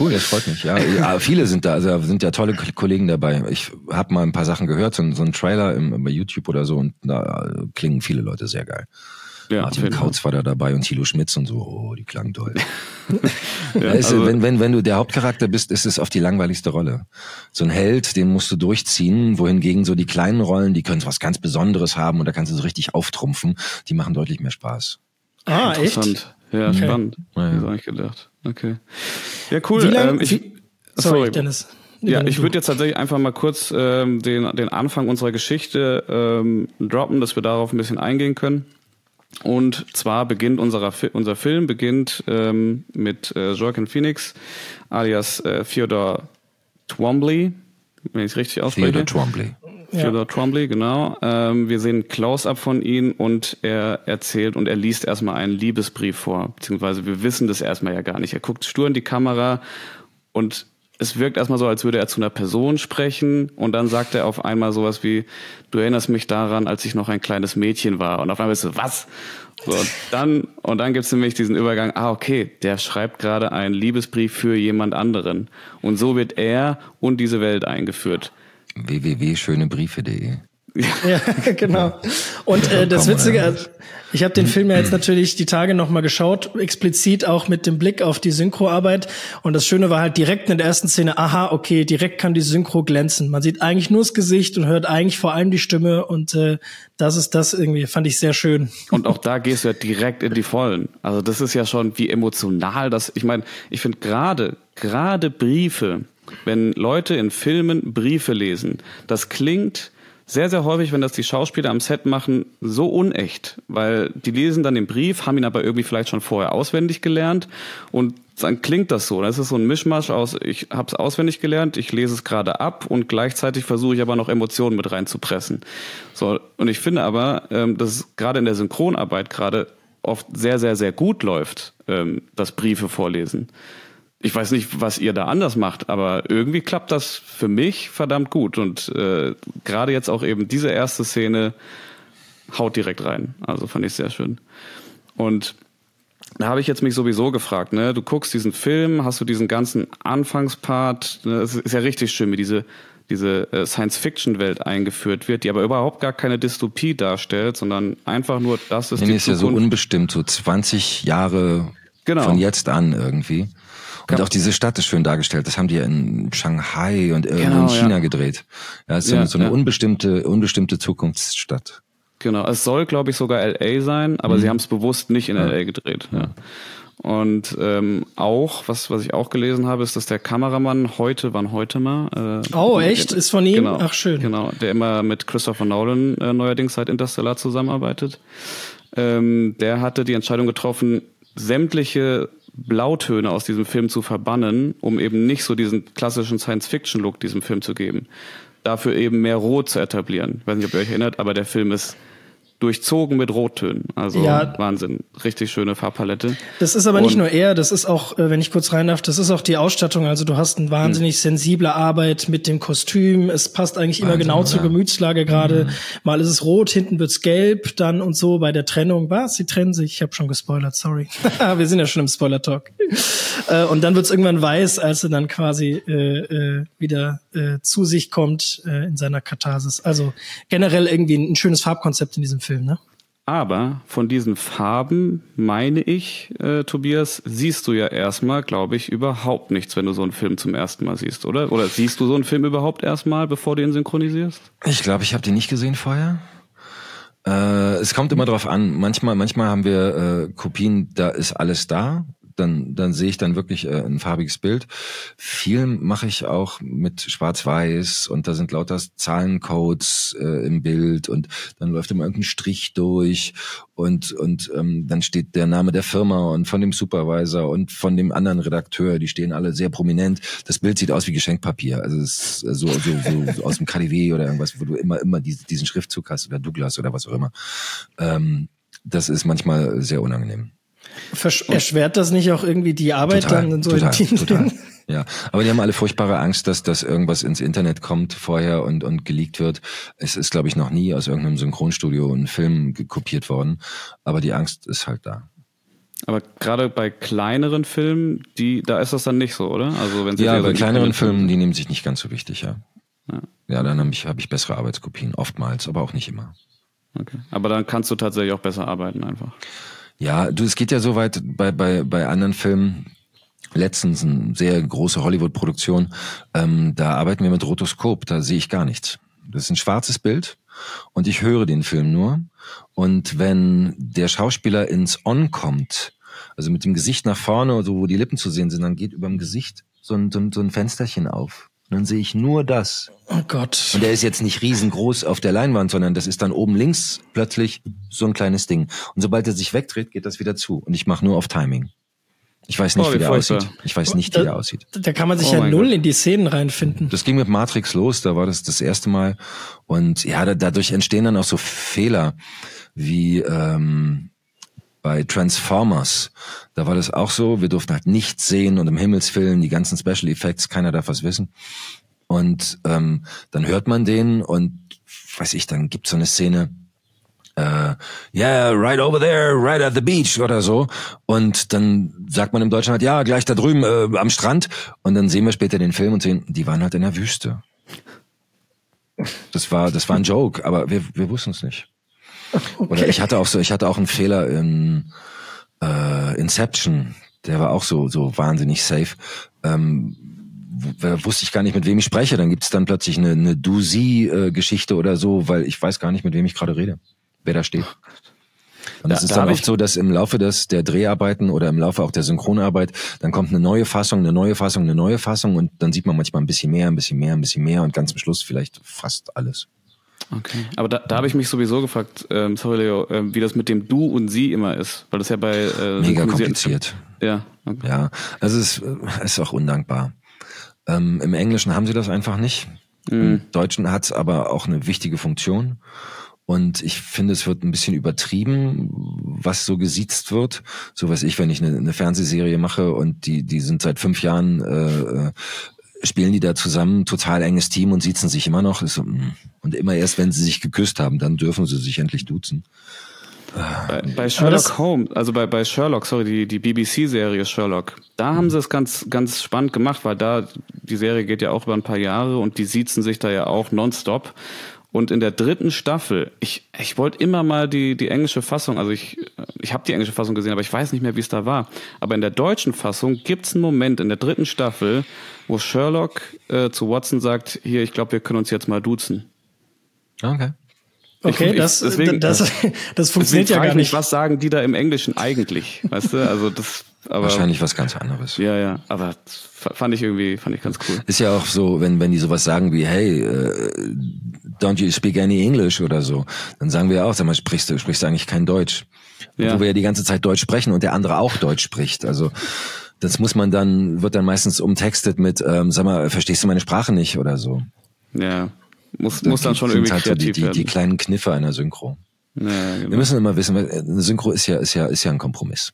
Cool, das freut mich. Ja, ja viele sind da, also sind ja tolle Kollegen dabei. Ich habe mal ein paar Sachen gehört, so, so ein Trailer im, bei YouTube oder so und da äh, klingen viele Leute sehr geil. Ja, Martin. Kautz war da dabei und Thilo Schmitz und so, oh, die klangen toll. [LAUGHS] Ja, Weißt du, also- wenn, wenn, wenn du der Hauptcharakter bist, ist es oft die langweiligste Rolle. So ein Held, den musst du durchziehen, wohingegen so die kleinen Rollen, die können was ganz Besonderes haben und da kannst du so richtig auftrumpfen, die machen deutlich mehr Spaß. Ah, echt? Interessant. Ja, spannend. Ja, ja. Das habe ich gedacht. Okay. Ja, cool. Wie lange? Ähm, ich, wie, sorry, Dennis. Ja, ich würde jetzt tatsächlich einfach mal kurz ähm, den, den Anfang unserer Geschichte ähm, droppen, dass wir darauf ein bisschen eingehen können. Und zwar beginnt unserer, Fi- unser Film beginnt ähm, mit äh, Joaquin Phoenix alias äh, Theodore Twombly, wenn ich es richtig ausspreche. Theodore Twombly. Ja. Theodore Twombly, genau. Ähm, wir sehen Close-up von ihm und er erzählt und er liest erstmal einen Liebesbrief vor, beziehungsweise wir wissen das erstmal ja gar nicht. Er guckt stur in die Kamera und es wirkt erstmal so, als würde er zu einer Person sprechen und dann sagt er auf einmal sowas wie, du erinnerst mich daran, als ich noch ein kleines Mädchen war. Und auf einmal ist so, was? So, und dann, und dann gibt's nämlich diesen Übergang, ah, okay, der schreibt gerade einen Liebesbrief für jemand anderen. Und so wird er und diese Welt eingeführt. www.schönebriefe.de. Ja, [LAUGHS] genau. Und äh, das Witzige, also, ich habe den Film ja jetzt natürlich die Tage nochmal geschaut, explizit auch mit dem Blick auf die Synchroarbeit. Und das Schöne war halt direkt in der ersten Szene, aha, okay, direkt kann die Synchro glänzen. Man sieht eigentlich nur das Gesicht und hört eigentlich vor allem die Stimme. Und äh, das ist das irgendwie, fand ich sehr schön. Und auch da gehst du ja direkt in die Vollen. Also das ist ja schon, wie emotional das. Ich meine, ich finde gerade, gerade Briefe, wenn Leute in Filmen Briefe lesen, das klingt sehr, sehr häufig, wenn das die Schauspieler am Set machen, so unecht, weil die lesen dann den Brief, haben ihn aber irgendwie vielleicht schon vorher auswendig gelernt und dann klingt das so. Das ist so ein Mischmasch aus, ich habe es auswendig gelernt, ich lese es gerade ab und gleichzeitig versuche ich aber noch Emotionen mit reinzupressen. So und ich finde aber, ähm, dass es gerade in der Synchronarbeit gerade oft sehr, sehr, sehr gut läuft, ähm, das Briefe vorlesen. Ich weiß nicht, was ihr da anders macht, aber irgendwie klappt das für mich verdammt gut. Und äh, gerade jetzt auch eben diese erste Szene haut direkt rein. Also fand ich sehr schön. Und da habe ich jetzt mich sowieso gefragt, ne? Du guckst diesen Film, hast du diesen ganzen Anfangspart, ne? es ist ja richtig schön, wie diese diese äh, Science-Fiction-Welt eingeführt wird, die aber überhaupt gar keine Dystopie darstellt, sondern einfach nur das ist Nee, die ist ja so Zukunft. unbestimmt, so 20 Jahre Genau. von jetzt an irgendwie. Und auch diese Stadt ist schön dargestellt. Das haben die ja in Shanghai und irgendwo Genau, in China ja. gedreht. Ja, es ist so, Ja, eine- so eine ja. unbestimmte, unbestimmte Zukunftsstadt. Genau, es soll, glaube ich, sogar LA sein, aber Mhm. sie haben es bewusst nicht in LA gedreht. Ja. Und ähm, auch, was, was ich auch gelesen habe, ist, dass der Kameramann heute, wann heute mal? Äh, oh, echt? Ist von ihm? Genau, Ach, schön. Genau, der immer mit Christopher Nolan äh, neuerdings seit Interstellar zusammenarbeitet. Ähm, der hatte die Entscheidung getroffen, sämtliche Blautöne aus diesem Film zu verbannen, um eben nicht so diesen klassischen Science-Fiction-Look diesem Film zu geben. Dafür eben mehr Rot zu etablieren. Ich weiß nicht, ob ihr euch erinnert, aber der Film ist durchzogen mit Rottönen. Also ja. Wahnsinn. Richtig schöne Farbpalette. Das ist aber nicht nur er, das ist auch, äh, wenn ich kurz rein darf, das ist auch die Ausstattung. Also du hast eine wahnsinnig mhm. sensible Arbeit mit dem Kostüm. Es passt eigentlich Wahnsinn, immer genau zur Gemütslage gerade. Mhm. Mal ist es rot, hinten wird's gelb, dann und so bei der Trennung. Was? Sie trennen sich. Ich habe schon gespoilert, sorry. [LAUGHS] Wir sind ja schon im Spoiler-Talk. [LAUGHS] Äh, und dann wird's irgendwann weiß, als er dann quasi äh, äh, wieder äh, zu sich kommt äh, in seiner Katharsis. Also generell irgendwie ein schönes Farbkonzept in diesem Film. Film, ne? Aber von diesen Farben, meine ich, äh, Tobias, siehst du ja erstmal, glaube ich, überhaupt nichts, wenn du so einen Film zum ersten Mal siehst, oder? Oder siehst du so einen Film überhaupt erstmal, bevor du ihn synchronisierst? Ich glaube, ich habe den nicht gesehen vorher. Äh, es kommt immer drauf an. Manchmal, manchmal haben wir äh, Kopien, da ist alles da dann, dann sehe ich dann wirklich äh, ein farbiges Bild. Viel mache ich auch mit Schwarz-Weiß und da sind lauter Zahlencodes äh, im Bild und dann läuft immer irgendein Strich durch und, und ähm, dann steht der Name der Firma und von dem Supervisor und von dem anderen Redakteur, die stehen alle sehr prominent. Das Bild sieht aus wie Geschenkpapier. Also es ist so, so, so, so [LAUGHS] aus dem KDW oder irgendwas, wo du immer, immer diesen Schriftzug hast oder Douglas oder was auch immer. Ähm, das ist manchmal sehr unangenehm. Versch erschwert das nicht auch irgendwie die Arbeit total, dann so total, in total. [LAUGHS] Ja, aber die haben alle furchtbare Angst, dass dass irgendwas ins Internet kommt vorher und und geleakt wird. Es ist, glaube ich, noch nie aus irgendeinem Synchronstudio ein Film kopiert worden, aber die Angst ist halt da. Aber gerade bei kleineren Filmen, die da ist das dann nicht so, oder? Also wenn sie ja, bei kleineren Filmen, die nehmen sich nicht ganz so wichtig, ja. Ja, ja dann habe ich, hab ich bessere Arbeitskopien, oftmals, aber auch nicht immer. Okay. Aber dann kannst du tatsächlich auch besser arbeiten einfach. Ja, du, es geht ja so weit bei, bei, bei anderen Filmen. Letztens eine sehr große Hollywood-Produktion. Ähm, da arbeiten wir mit Rotoskop, da sehe ich gar nichts. Das ist ein schwarzes Bild und ich höre den Film nur. Und wenn der Schauspieler ins On kommt, also mit dem Gesicht nach vorne, so wo die Lippen zu sehen sind, dann geht über dem Gesicht so ein, so ein, so ein Fensterchen auf. Und dann sehe ich nur das. Oh Gott. Und der ist jetzt nicht riesengroß auf der Leinwand, sondern das ist dann oben links plötzlich so ein kleines Ding. Und sobald er sich wegdreht, geht das wieder zu. Und ich mache nur auf Timing. Ich weiß nicht, oh, wie, wie der aussieht. Ich weiß nicht, wie der aussieht. Da kann man sich oh ja null Gott. in die Szenen reinfinden. Das ging mit Matrix los, da war das das erste Mal. Und ja, da, dadurch entstehen dann auch so Fehler wie ähm, bei Transformers, da war das auch so, wir durften halt nichts sehen und im Himmelsfilm die ganzen Special Effects, keiner darf was wissen. Und ähm, dann hört man den und weiß ich, dann gibt's so eine Szene, äh, yeah, right over there, right at the beach oder so. Und dann sagt man im Deutschen halt, ja, gleich da drüben äh, am Strand. Und dann sehen wir später den Film und sehen, die waren halt in der Wüste. Das war, das war ein Joke, aber wir, wir wussten es nicht. Okay. Oder ich hatte auch so, ich hatte auch einen Fehler in äh, Inception. Der war auch so so wahnsinnig safe. Ähm, wusste ich gar nicht, mit wem ich spreche. Dann gibt es dann plötzlich eine, eine Du-Sie-Geschichte oder so, weil ich weiß gar nicht, mit wem ich gerade rede, wer da steht. Und es ist da dann oft so, dass im Laufe des, der Dreharbeiten oder im Laufe auch der Synchronarbeit, dann kommt eine neue Fassung, eine neue Fassung, eine neue Fassung und dann sieht man manchmal ein bisschen mehr, ein bisschen mehr, ein bisschen mehr und ganz am Schluss vielleicht fast alles. Okay. Aber da, da habe ich mich sowieso gefragt, ähm, sorry Leo, äh, wie das mit dem Du und Sie immer ist, weil das ja bei äh, mega kompliziert. Ja. Okay. Ja, also es ist, ist auch undankbar. Ähm, Im Englischen haben sie das einfach nicht. Mhm. Im Deutschen hat es aber auch eine wichtige Funktion. Und ich finde, es wird ein bisschen übertrieben, was so gesiezt wird. So was ich, wenn ich eine, eine Fernsehserie mache und die, die sind seit fünf Jahren äh, äh spielen die da zusammen, total enges Team und siezen sich immer noch. Mm. Und immer erst, wenn sie sich geküsst haben, dann dürfen sie sich endlich duzen. Bei, bei Sherlock Holmes, also bei, bei Sherlock, sorry, die, die BBC-Serie Sherlock, da haben sie es ganz, ganz spannend gemacht, weil da, die Serie geht ja auch über ein paar Jahre und die siezen sich da ja auch nonstop. Und in der dritten Staffel, ich, ich wollte immer mal die, die englische Fassung, also ich, ich habe die englische Fassung gesehen, aber ich weiß nicht mehr, wie es da war. Aber in der deutschen Fassung gibt's einen Moment in der dritten Staffel, wo Sherlock äh, zu Watson sagt, hier, ich glaube, wir können uns jetzt mal duzen. Okay. Okay, ich, das, deswegen, das, das [LAUGHS] funktioniert ja gar nicht. was sagen die da im Englischen eigentlich? Weißt du, also das, aber. Wahrscheinlich was ganz anderes. Ja, ja, aber fand ich irgendwie, fand ich ganz cool. Ist ja auch so, wenn, wenn die sowas sagen wie, hey, uh, don't you speak any English oder so, dann sagen wir auch, sag mal, sprichst du, sprichst du eigentlich kein Deutsch? Ja. Wo wir ja die ganze Zeit Deutsch sprechen und der andere auch Deutsch spricht. Also, das muss man dann, wird dann meistens umtextet mit, ähm, sag mal, verstehst du meine Sprache nicht oder so. Ja. Muss, muss dann schon irgendwie halt so die, die, die kleinen Kniffe einer Synchro. Ja, genau. Wir müssen immer wissen, eine Synchro ist ja, ist ja, ist ja ein Kompromiss.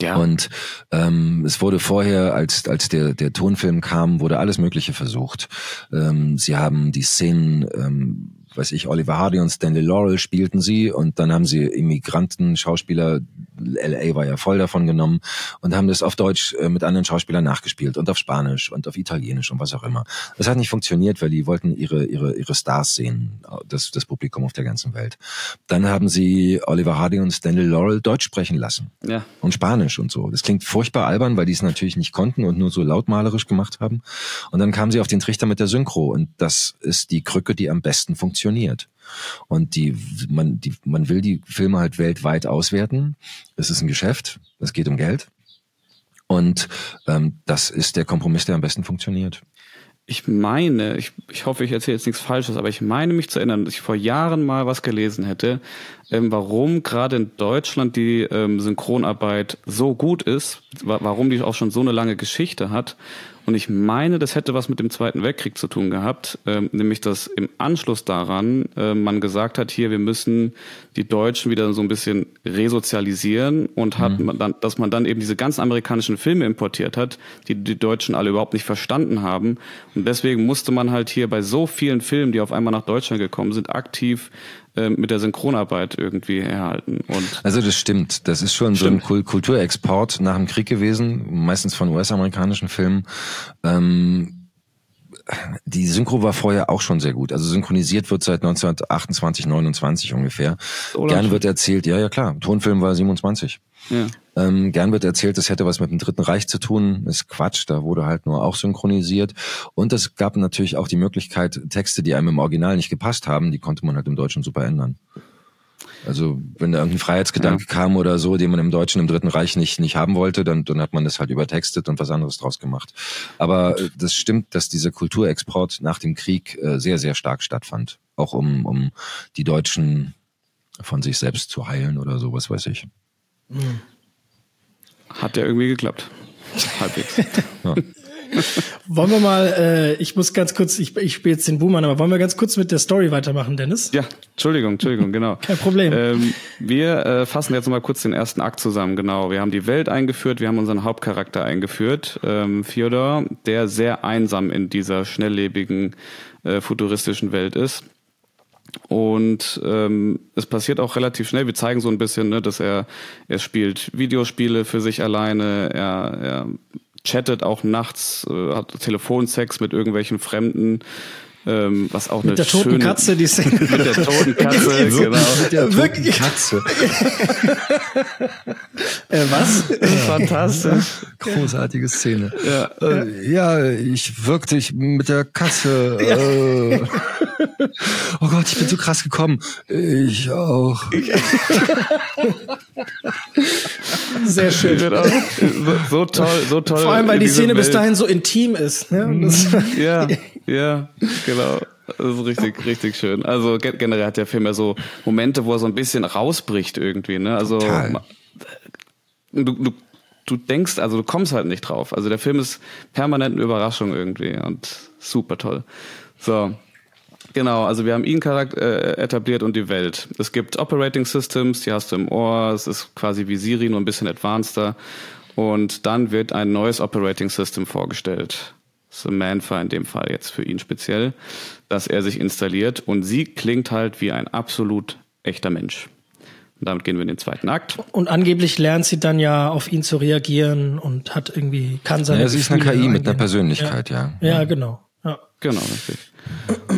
Ja. Und ähm, es wurde vorher, als als der der Tonfilm kam, wurde alles Mögliche versucht. Ähm, sie haben die Szenen ähm, weiß ich, Oliver Hardy und Stanley Laurel spielten sie und dann haben sie Immigranten, Schauspieler, LA war ja voll davon genommen und haben das auf Deutsch äh, mit anderen Schauspielern nachgespielt und auf Spanisch und auf Italienisch und was auch immer. Das hat nicht funktioniert, weil die wollten ihre, ihre, ihre Stars sehen, das, das Publikum auf der ganzen Welt. Dann haben sie Oliver Hardy und Stanley Laurel Deutsch sprechen lassen. Ja. Und Spanisch und so. Das klingt furchtbar albern, weil die es natürlich nicht konnten und nur so lautmalerisch gemacht haben. Und dann kamen sie auf den Trichter mit der Synchro und das ist die Krücke, die am besten funktioniert. Und die, man, die, man will die Filme halt weltweit auswerten. Es ist ein Geschäft, es geht um Geld. Und ähm, das ist der Kompromiss, der am besten funktioniert. Ich meine, ich, ich hoffe, ich erzähle jetzt nichts Falsches, aber ich meine mich zu erinnern, dass ich vor Jahren mal was gelesen hätte, ähm, warum gerade in Deutschland die ähm, Synchronarbeit so gut ist, warum die auch schon so eine lange Geschichte hat und ich meine, das hätte was mit dem Zweiten Weltkrieg zu tun gehabt, ähm, nämlich dass im Anschluss daran äh, man gesagt hat, hier, wir müssen die Deutschen wieder so ein bisschen resozialisieren und hat mhm. man dann, dass man dann eben diese ganzen amerikanischen Filme importiert hat, die die Deutschen alle überhaupt nicht verstanden haben. Und deswegen musste man halt hier bei so vielen Filmen, die auf einmal nach Deutschland gekommen sind, aktiv ähm, mit der Synchronarbeit irgendwie erhalten. Und also das stimmt. Das ist schon stimmt. so ein Kulturexport nach dem Krieg gewesen, meistens von US-amerikanischen Filmen. Ähm, die Synchro war vorher auch schon sehr gut. Also synchronisiert wird seit 1928, 29 ungefähr. So Gern wird erzählt, ja, ja klar, Tonfilm war 27. Ja. Ähm, gern wird erzählt, das hätte was mit dem Dritten Reich zu tun. ist Quatsch, da wurde halt nur auch synchronisiert. Und es gab natürlich auch die Möglichkeit, Texte, die einem im Original nicht gepasst haben, die konnte man halt im Deutschen super ändern. Also wenn da irgendein Freiheitsgedanke ja. kam oder so, den man im Deutschen, im Dritten Reich nicht, nicht haben wollte, dann, dann hat man das halt übertextet und was anderes draus gemacht. Aber äh, das stimmt, dass dieser Kulturexport nach dem Krieg äh, sehr, sehr stark stattfand. Auch um, um die Deutschen von sich selbst zu heilen oder so, was weiß ich. Hat ja irgendwie geklappt. Halbwegs. [LAUGHS] ja. wollen wir mal, äh, ich muss ganz kurz, ich, ich spiele jetzt den Boomer, aber wollen wir ganz kurz mit der Story weitermachen, Dennis? Ja, Entschuldigung, Entschuldigung, genau. [LAUGHS] Kein Problem. Ähm, wir äh, fassen jetzt mal kurz den ersten Akt zusammen, genau. Wir haben die Welt eingeführt, wir haben unseren Hauptcharakter eingeführt, ähm, Fyodor, der sehr einsam in dieser schnelllebigen, äh, futuristischen Welt ist. Und ähm, es passiert auch relativ schnell. Wir zeigen so ein bisschen, ne, dass er er spielt Videospiele für sich alleine. Er, er chattet auch nachts, äh, hat Telefonsex mit irgendwelchen Fremden. Ähm, was auch mit eine der toten schöne, Katze, die mit der toten Katze, [LAUGHS] genau. Mit der toten Katze. [LAUGHS] äh, was? [LAUGHS] Fantastisch. Großartige Szene. Ja, äh, ja ich wirkte ich mit der Katze. Äh. oh Gott, ich bin so krass gekommen. Ich auch. Sehr schön. Genau. So, toll, so toll. Vor allem, weil die Szene Welt. bis dahin so intim ist. Ne? Mhm. ja, ja, genau. Das ist richtig, richtig schön. Also generell hat der Film ja so Momente, wo er so ein bisschen rausbricht irgendwie. Ne? Also du, du, du denkst, also du kommst halt nicht drauf. Also der Film ist permanent eine Überraschung irgendwie und super toll. So, Genau, also wir haben ihn Charakter, äh, etabliert und die Welt. Es gibt Operating Systems, die hast du im Ohr, es ist quasi wie Siri, nur ein bisschen advanceder. Und dann wird ein neues Operating System vorgestellt. Samantha in dem Fall jetzt für ihn speziell, dass er sich installiert und sie klingt halt wie ein absolut echter Mensch. Und damit gehen wir in den zweiten Akt. Und angeblich lernt sie dann ja auf ihn zu reagieren und hat irgendwie, kann seine Ja, sie ist eine KI mit einer Persönlichkeit, ja. Ja, ja genau. Ja. Genau, richtig.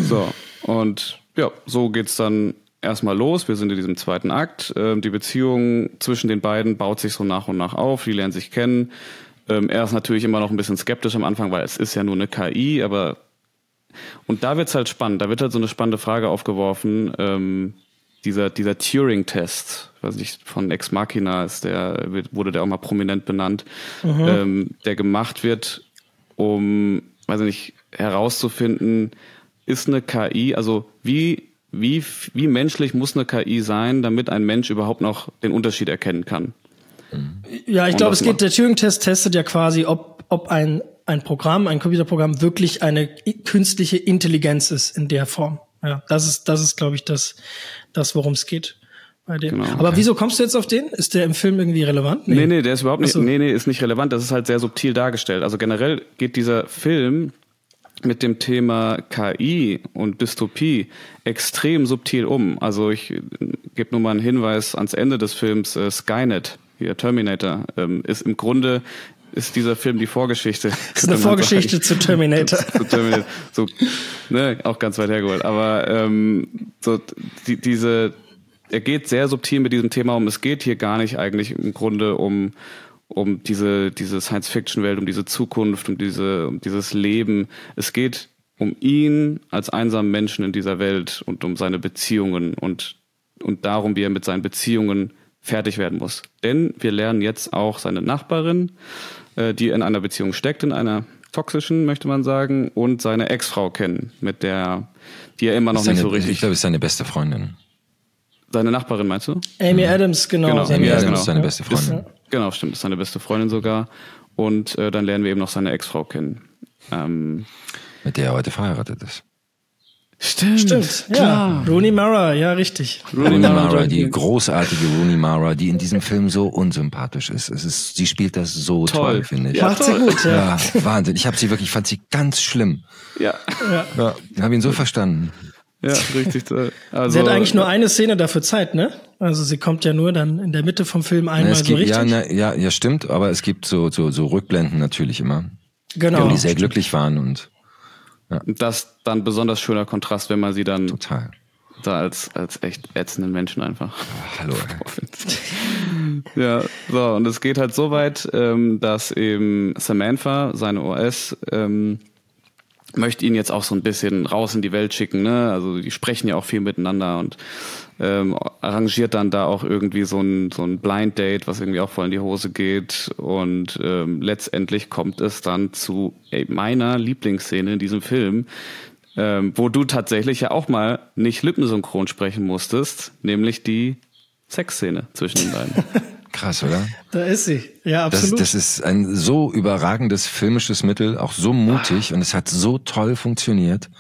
So, und ja, so geht's dann erstmal los. Wir sind in diesem zweiten Akt. Ähm, die Beziehung zwischen den beiden baut sich so nach und nach auf. Die lernen sich kennen. Ähm, er ist natürlich immer noch ein bisschen skeptisch am Anfang, weil es ist ja nur eine KI, aber und da wird's halt spannend. Da wird halt so eine spannende Frage aufgeworfen. Ähm, dieser, dieser Turing-Test, weiß nicht, von Ex Machina ist der, wurde der auch mal prominent benannt, mhm. ähm, der gemacht wird, um, weiß nicht, herauszufinden, ist eine KI, also wie, wie, wie menschlich muss eine KI sein, damit ein Mensch überhaupt noch den Unterschied erkennen kann? Ja, ich glaube, es geht, der Turing-Test testet ja quasi, ob, ob ein, ein Programm, ein Computerprogramm wirklich eine künstliche Intelligenz ist in der Form. Ja, das ist, das ist, glaube ich, das, das, worum es geht. Bei dem. Genau, Aber wieso kommst du jetzt auf den? Ist der im Film irgendwie relevant? Nee, nee, nee der ist überhaupt nicht, so. nee, nee, ist nicht relevant. Das ist halt sehr subtil dargestellt. Also generell geht dieser Film mit dem Thema KI und Dystopie extrem subtil um. Also ich gebe nur mal einen Hinweis ans Ende des Films äh, Skynet, hier Terminator, ähm, ist im Grunde ist dieser Film die Vorgeschichte. Das [LAUGHS] ist eine Vorgeschichte zu Terminator. [LAUGHS] zu Terminator. So, ne, auch ganz weit hergeholt. Aber ähm, so die, diese, er geht sehr subtil mit diesem Thema um. Es geht hier gar nicht eigentlich im Grunde um um diese diese Science-Fiction-Welt, um diese Zukunft, um diese um dieses Leben. Es geht um ihn als einsamen Menschen in dieser Welt und um seine Beziehungen und und darum, wie er mit seinen Beziehungen fertig werden muss. Denn wir lernen jetzt auch seine Nachbarin äh, die in einer Beziehung steckt, in einer toxischen, möchte man sagen, und seine Ex-Frau kennen, mit der, die er immer noch seine, nicht so richtig. Ich glaube, ist seine beste Freundin. Seine Nachbarin, meinst du? Amy mhm. Adams, genau. genau. Amy Adams genau. ist seine beste Freundin. Ist, genau, stimmt, ist seine beste Freundin sogar. Und äh, dann lernen wir eben noch seine Ex-Frau kennen. Ähm, mit der er heute verheiratet ist. Stimmt, Stimmt, klar. Ja. Rooney Mara, ja, richtig. Rooney Mara, die großartige Rooney Mara, die in diesem Film so unsympathisch ist. Es ist, sie spielt das so toll, toll finde ich. Ja, Macht sie gut, ja. ja Wahnsinn. Ich habe sie wirklich, fand sie ganz schlimm. Ja. Ja. ja ich habe ihn so verstanden. Ja, richtig. Also, sie hat eigentlich nur eine Szene dafür Zeit, ne? Also sie kommt ja nur dann in der Mitte vom Film einmal na, gibt, so richtig. Ja, na, ja, ja, stimmt, aber es gibt so, so, so Rückblenden natürlich immer. Genau. Die sehr glücklich waren und ja. Das dann besonders schöner Kontrast, wenn man sie dann Total. da als, als echt ätzenden Menschen einfach. Oh, hallo. [LAUGHS] ja, so, und es geht halt so weit, ähm, dass eben Samantha, seine OS, ähm, möchte ihn jetzt auch so ein bisschen raus in die Welt schicken, ne? Also die sprechen ja auch viel miteinander und ähm, arrangiert dann da auch irgendwie so ein, so ein Blind Date, was irgendwie auch voll in die Hose geht. Und ähm, letztendlich kommt es dann zu ey, meiner Lieblingsszene in diesem Film, ähm, wo du tatsächlich ja auch mal nicht lippensynchron sprechen musstest, nämlich die Sexszene zwischen den beiden. [LAUGHS] Krass, oder? Da ist sie. Ja, absolut. Das, das ist ein so überragendes filmisches Mittel, auch so mutig ah. und es hat so toll funktioniert.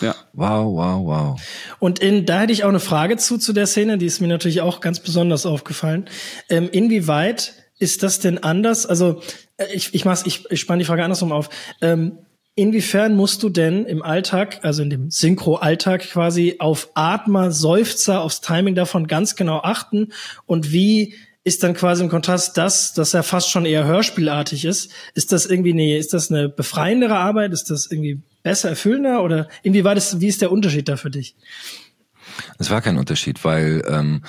Ja. Wow, wow, wow. Und in, da hätte ich auch eine Frage zu, zu der Szene, die ist mir natürlich auch ganz besonders aufgefallen. Ähm, inwieweit ist das denn anders? Also, äh, ich, ich mach's, ich, ich spanne die Frage andersrum auf. Ähm, Inwiefern musst du denn im Alltag, also in dem Synchro-Alltag quasi auf Atmer, Seufzer, aufs Timing davon ganz genau achten? Und wie ist dann quasi im Kontrast das, dass er fast schon eher hörspielartig ist? Ist das irgendwie eine, ist das eine befreiendere Arbeit? Ist das irgendwie besser erfüllender oder inwieweit ist, wie ist der Unterschied da für dich? Es war kein Unterschied, weil ähm,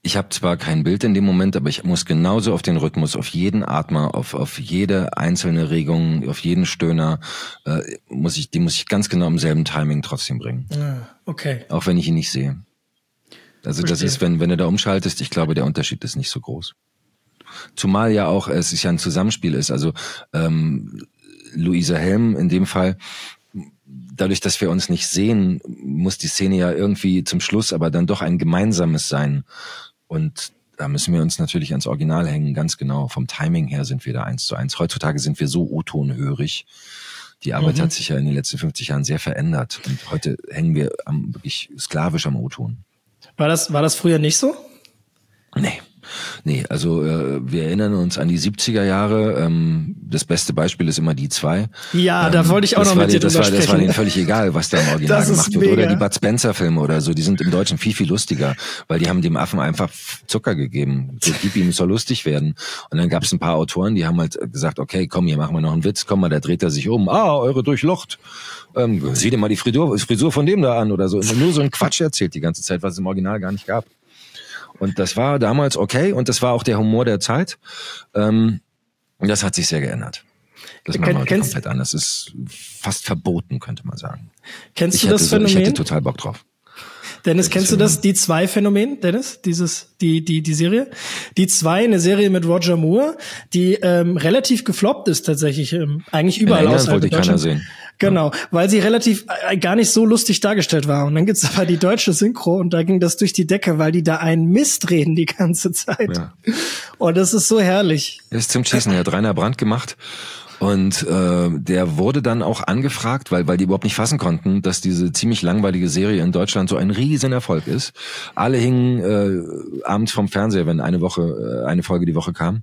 ich habe zwar kein Bild in dem Moment, aber ich muss genauso auf den Rhythmus, auf jeden Atmer, auf, auf jede einzelne Regung, auf jeden Stöhner, äh, muss ich, die muss ich ganz genau im selben Timing trotzdem bringen. Ah, okay. Auch wenn ich ihn nicht sehe. Also Verstehe. das ist, wenn, wenn du da umschaltest, ich glaube, der Unterschied ist nicht so groß. Zumal ja auch es ist ja ein Zusammenspiel ist. Also ähm, Luisa Helm in dem Fall, dadurch, dass wir uns nicht sehen, muss die Szene ja irgendwie zum Schluss aber dann doch ein gemeinsames sein. Und da müssen wir uns natürlich ans Original hängen, ganz genau. Vom Timing her sind wir da eins zu eins. Heutzutage sind wir so O-Tonhörig. Die Arbeit mhm. hat sich ja in den letzten 50 Jahren sehr verändert. Und heute hängen wir am, wirklich sklavisch am O-Ton. War das, war das früher nicht so? Nee. Nee, also äh, wir erinnern uns an die 70er Jahre. Ähm, das beste Beispiel ist immer die zwei. Ja, ähm, da wollte ich auch noch mit dir das war, sprechen. Das war denen völlig egal, was da im [LAUGHS] Original gemacht wird. Oder die Bud Spencer-Filme oder so, die sind im Deutschen viel, viel lustiger, weil die haben dem Affen einfach Zucker gegeben. So, gib ihm, soll lustig werden. Und dann gab es ein paar Autoren, die haben halt gesagt, okay, komm, hier machen wir noch einen Witz, komm mal, da dreht er sich um. Ah, eure Durchlocht. Ähm, sieh dir mal die Frisur, Frisur von dem da an oder so. Nur so ein Quatsch erzählt die ganze Zeit, was es im Original gar nicht gab. Und das war damals okay und das war auch der Humor der Zeit. Ähm, das hat sich sehr geändert. Das machen wir heute komplett anders. Das ist fast verboten, könnte man sagen. Kennst ich du das so, Phänomen? Ich hätte total Bock drauf. Dennis, kennst du das, die zwei Phänomen, Dennis? Dieses, die, die, die Serie? Die zwei, eine Serie mit Roger Moore, die ähm, relativ gefloppt ist tatsächlich, ähm, eigentlich überall aus wollte keiner sehen. Genau, weil sie relativ äh, gar nicht so lustig dargestellt war. Und dann gibt's aber die deutsche Synchro und da ging das durch die Decke, weil die da einen Mist reden die ganze Zeit. Ja. Und das ist so herrlich. Das ist zum Schießen, er hat Rainer Brandt gemacht und äh, der wurde dann auch angefragt, weil, weil die überhaupt nicht fassen konnten, dass diese ziemlich langweilige Serie in Deutschland so ein riesen Erfolg ist. Alle hingen äh, abends vom Fernseher, wenn eine Woche, äh, eine Folge die Woche kam.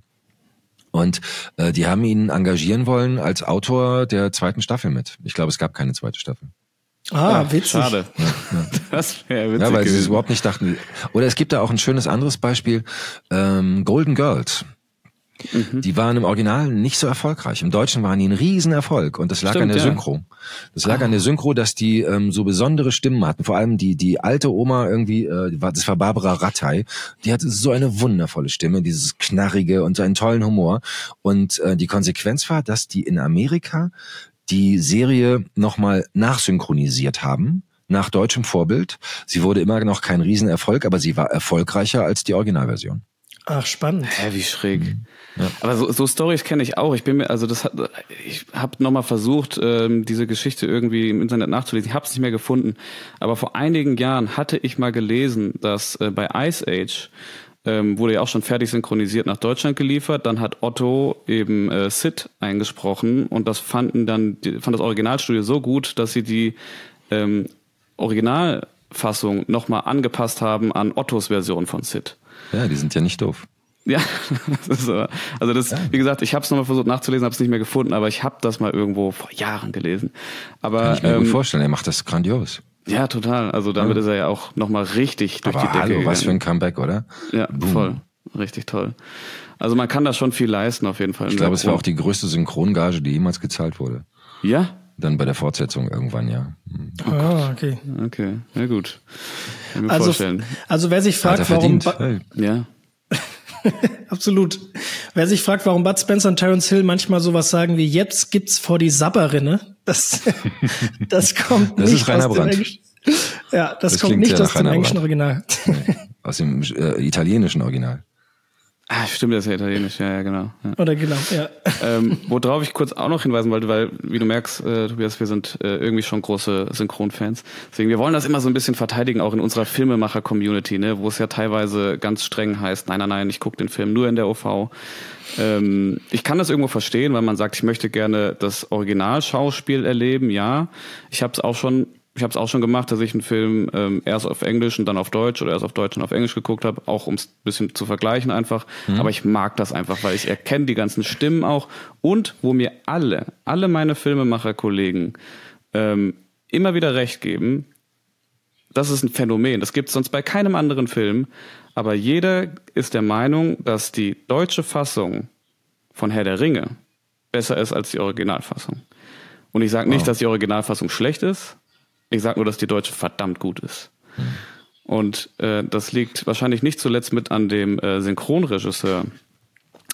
Und äh, die haben ihn engagieren wollen als Autor der zweiten Staffel mit. Ich glaube, es gab keine zweite Staffel. Ah, ja, witzig. Schade. Ja, ja. [LAUGHS] Das wäre witzig. Ja, weil gewesen. sie es überhaupt nicht dachten. Oder es gibt da auch ein schönes anderes Beispiel. Ähm, Golden Girls. Mhm. Die waren im Original nicht so erfolgreich. Im Deutschen waren die ein Riesenerfolg und das lag Stimmt, an der ja. Synchro. Das lag ah. an der Synchro, dass die ähm, so besondere Stimmen hatten. Vor allem die die alte Oma irgendwie, äh, das war Barbara Rattay. Die hatte so eine wundervolle Stimme, dieses knarrige und so einen tollen Humor. Und äh, die Konsequenz war, dass die in Amerika die Serie nochmal nachsynchronisiert haben nach deutschem Vorbild. Sie wurde immer noch kein Riesenerfolg, aber sie war erfolgreicher als die Originalversion. Ach, spannend. Hä, wie schräg. Mhm. Ja. Aber so, so Stories kenne ich auch. Ich bin mir, also das hat, ich habe nochmal versucht, ähm, diese Geschichte irgendwie im Internet nachzulesen. Ich habe es nicht mehr gefunden. Aber vor einigen Jahren hatte ich mal gelesen, dass äh, bei Ice Age ähm, wurde ja auch schon fertig synchronisiert nach Deutschland geliefert. Dann hat Otto eben äh, Sid eingesprochen und das fanden dann, die, fand das Originalstudio so gut, dass sie die ähm, Originalfassung nochmal angepasst haben an Ottos Version von Sid. Ja, die sind ja nicht doof. Ja, [LAUGHS] das ist, also das, ja. wie gesagt, ich habe es nochmal versucht nachzulesen, habe es nicht mehr gefunden, aber ich habe das mal irgendwo vor Jahren gelesen. Aber Kann ich mir ähm, gut vorstellen, er macht das grandios. Ja, total. Also damit ja. ist er ja auch nochmal richtig durch aber die Decke hallo, gegangen. was für ein Comeback, oder? Ja, Boom. voll. Richtig toll. Also man kann da schon viel leisten auf jeden Fall. Ich glaube, es war auch die größte Synchrongage, die jemals gezahlt wurde. Ja? Dann bei der Fortsetzung irgendwann, ja. Hm. Ah, okay. Okay, na gut. Kann mir Also, vorstellen. also wer sich fragt, warum, Hey. Ja. [LAUGHS] absolut. Wer sich fragt, warum Bud Spencer und Terence Hill manchmal sowas sagen wie jetzt gibt's vor die Sabberinne, das, [LAUGHS] das kommt Das ist nicht Rainer aus dem Brandt. Englischen. Ja, das, Das kommt nicht aus dem englischen. Original. Aus dem äh, italienischen Original. Ah, stimmt, das ist ja italienisch, ja, ja, genau. Ja. Oder genau, ja. ähm, worauf ich kurz auch noch hinweisen wollte, weil, wie du merkst, äh, Tobias, wir sind äh, irgendwie schon große Synchronfans. Deswegen, wir wollen das immer so ein bisschen verteidigen, auch in unserer Filmemacher-Community, ne, wo es ja teilweise ganz streng heißt, nein, nein, nein, ich gucke den Film nur in der OV. Ähm, ich kann das irgendwo verstehen, weil man sagt, ich möchte gerne das Originalschauspiel erleben, ja. Ich habe es auch schon ich habe es auch schon gemacht, dass ich einen Film ähm, erst auf Englisch und dann auf Deutsch oder erst auf Deutsch und auf Englisch geguckt habe, auch um es ein bisschen zu vergleichen einfach. Mhm. Aber ich mag das einfach, weil ich erkenne die ganzen Stimmen auch und wo mir alle, alle meine Filmemacher-Kollegen ähm, immer wieder recht geben, das ist ein Phänomen. Das gibt es sonst bei keinem anderen Film. Aber jeder ist der Meinung, dass die deutsche Fassung von Herr der Ringe besser ist als die Originalfassung. Und ich sage nicht, Wow. dass die Originalfassung schlecht ist. Ich sage nur, dass die deutsche verdammt gut ist. Und äh, das liegt wahrscheinlich nicht zuletzt mit an dem äh, Synchronregisseur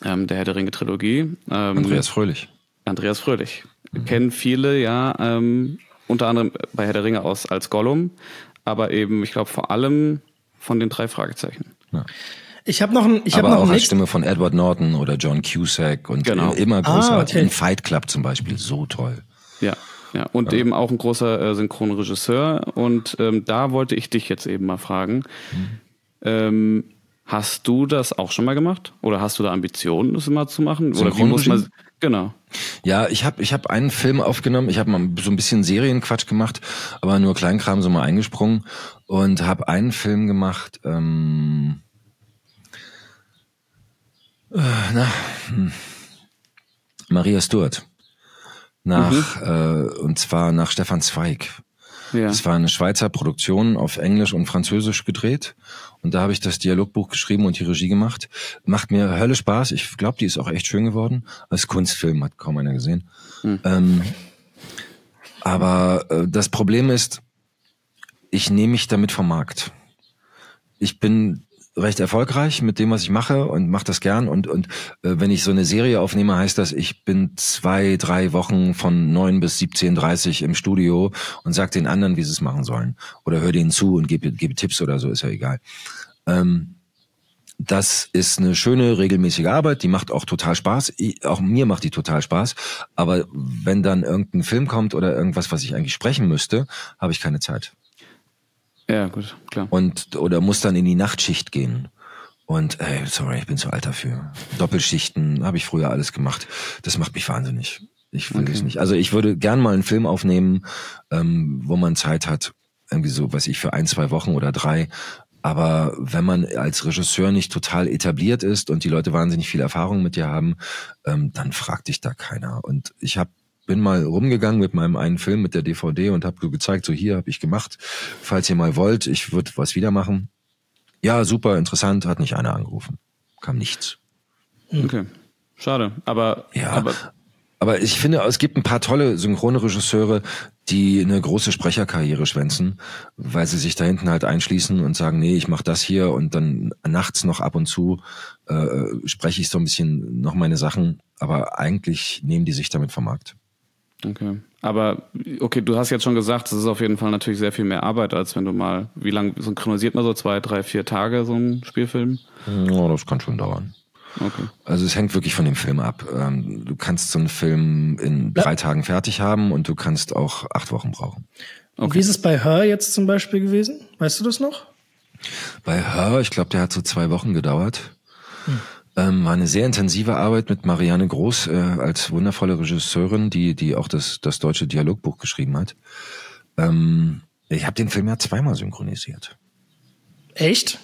ähm, der Herr der Ringe Trilogie. Ähm, Andreas Fröhlich. Andreas Fröhlich. Kennen viele ja ähm, unter anderem bei Herr der Ringe aus als Gollum, aber eben, ich glaube, vor allem von den drei Fragezeichen. Ja. Ich habe noch ein, ich habe Aber noch auch als. Stimme von Edward Norton oder John Cusack und Genau. immer großartig. Ah, okay. In Fight Club zum Beispiel, so toll. Ja, ja. Und eben auch ein großer äh, Synchronregisseur. Und ähm, da wollte ich dich jetzt eben mal fragen. Ähm, hast du das auch schon mal gemacht? Oder hast du da Ambitionen, das immer zu machen? Oder wie muss man. Genau. Ja, ich habe ich hab einen Film aufgenommen, ich habe mal so ein bisschen Serienquatsch gemacht, aber nur Kleinkram so mal eingesprungen und habe einen Film gemacht, ähm, äh, na, hm, Maria Stuart. Nach, äh, und zwar nach Stefan Zweig. Ja. Das war eine Schweizer Produktion auf Englisch und Französisch gedreht. Und da habe ich das Dialogbuch geschrieben und die Regie gemacht. Macht mir Hölle Spaß. Ich glaube, die ist auch echt schön geworden. Als Kunstfilm hat kaum einer gesehen. Ähm, aber äh, das Problem ist, ich nehme mich damit vom Markt. Ich bin recht erfolgreich mit dem, was ich mache und mache das gern. Und, und äh, wenn ich so eine Serie aufnehme, heißt das, ich bin zwei, drei Wochen von neun bis 17.30 im Studio und sag den anderen, wie sie es machen sollen. Oder höre denen zu und gebe, gebe Tipps oder so, ist ja egal. Ähm, das ist eine schöne, regelmäßige Arbeit, die macht auch total Spaß. Ich, auch mir macht die total Spaß. Aber wenn dann irgendein Film kommt oder irgendwas, was ich eigentlich sprechen müsste, habe ich keine Zeit. Ja, gut, klar. Und oder muss dann in die Nachtschicht gehen. Und ey, sorry, ich bin zu alt dafür. Doppelschichten habe ich früher alles gemacht. Das macht mich wahnsinnig. Ich will okay. das nicht. Also ich würde gern mal einen Film aufnehmen, ähm, wo man Zeit hat, irgendwie so, weiß ich, für ein, zwei Wochen oder drei. Aber wenn man als Regisseur nicht total etabliert ist und die Leute wahnsinnig viel Erfahrung mit dir haben, ähm, dann fragt dich da keiner. Und ich habe bin mal rumgegangen mit meinem einen Film mit der DVD und habe gezeigt, so hier habe ich gemacht. Falls ihr mal wollt, ich würde was wieder machen. Ja, super, interessant, hat nicht einer angerufen. Kam nichts. Hm. Okay. Schade, aber ja, aber, aber ich finde, es gibt ein paar tolle synchrone Regisseure, die eine große Sprecherkarriere schwänzen, weil sie sich da hinten halt einschließen und sagen, nee, ich mache das hier und dann nachts noch ab und zu äh, spreche ich so ein bisschen noch meine Sachen, aber eigentlich nehmen die sich damit vom Markt. Okay. Aber okay, du hast jetzt schon gesagt, es ist auf jeden Fall natürlich sehr viel mehr Arbeit, als wenn du mal, wie lange synchronisiert man so zwei, drei, vier Tage so einen Spielfilm? Ja, das kann schon dauern. Okay. Also es hängt wirklich von dem Film ab. Ähm, du kannst so einen Film in drei Tagen fertig haben und du kannst auch acht Wochen brauchen. Okay. Wie ist es bei Her jetzt zum Beispiel gewesen? Weißt du das noch? Bei Her, ich glaube, der hat so zwei Wochen gedauert. Hm. Ähm, war eine sehr intensive Arbeit mit Marianne Groß äh, als wundervolle Regisseurin, die die auch das das deutsche Dialogbuch geschrieben hat. Ähm, ich habe den Film ja zweimal synchronisiert. Echt?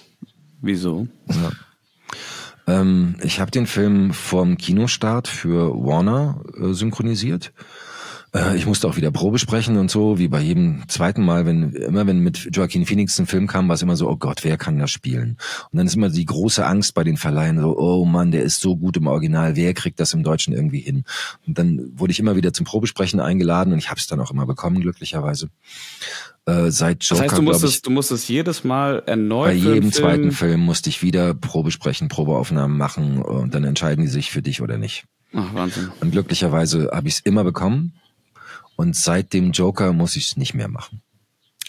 Wieso? Ja. Ähm, ich habe den Film vorm Kinostart für Warner äh, synchronisiert äh, ich musste auch wieder Probe sprechen und so, wie bei jedem zweiten Mal, wenn immer wenn mit Joaquin Phoenix ein Film kam, war es immer so, oh Gott, wer kann das spielen? Und dann ist immer die große Angst bei den Verleihen, so, oh Mann, der ist so gut im Original, wer kriegt das im Deutschen irgendwie hin? Und dann wurde ich immer wieder zum Probesprechen eingeladen und ich habe es dann auch immer bekommen, glücklicherweise. Äh, seit Joker, das heißt, du musstest, ich, du musstest jedes Mal erneut. Bei jedem Film zweiten Film musste ich wieder Probesprechen, Probeaufnahmen machen und dann entscheiden die sich für dich oder nicht. Ach, Wahnsinn. Und glücklicherweise habe ich es immer bekommen. Und seit dem Joker muss ich es nicht mehr machen.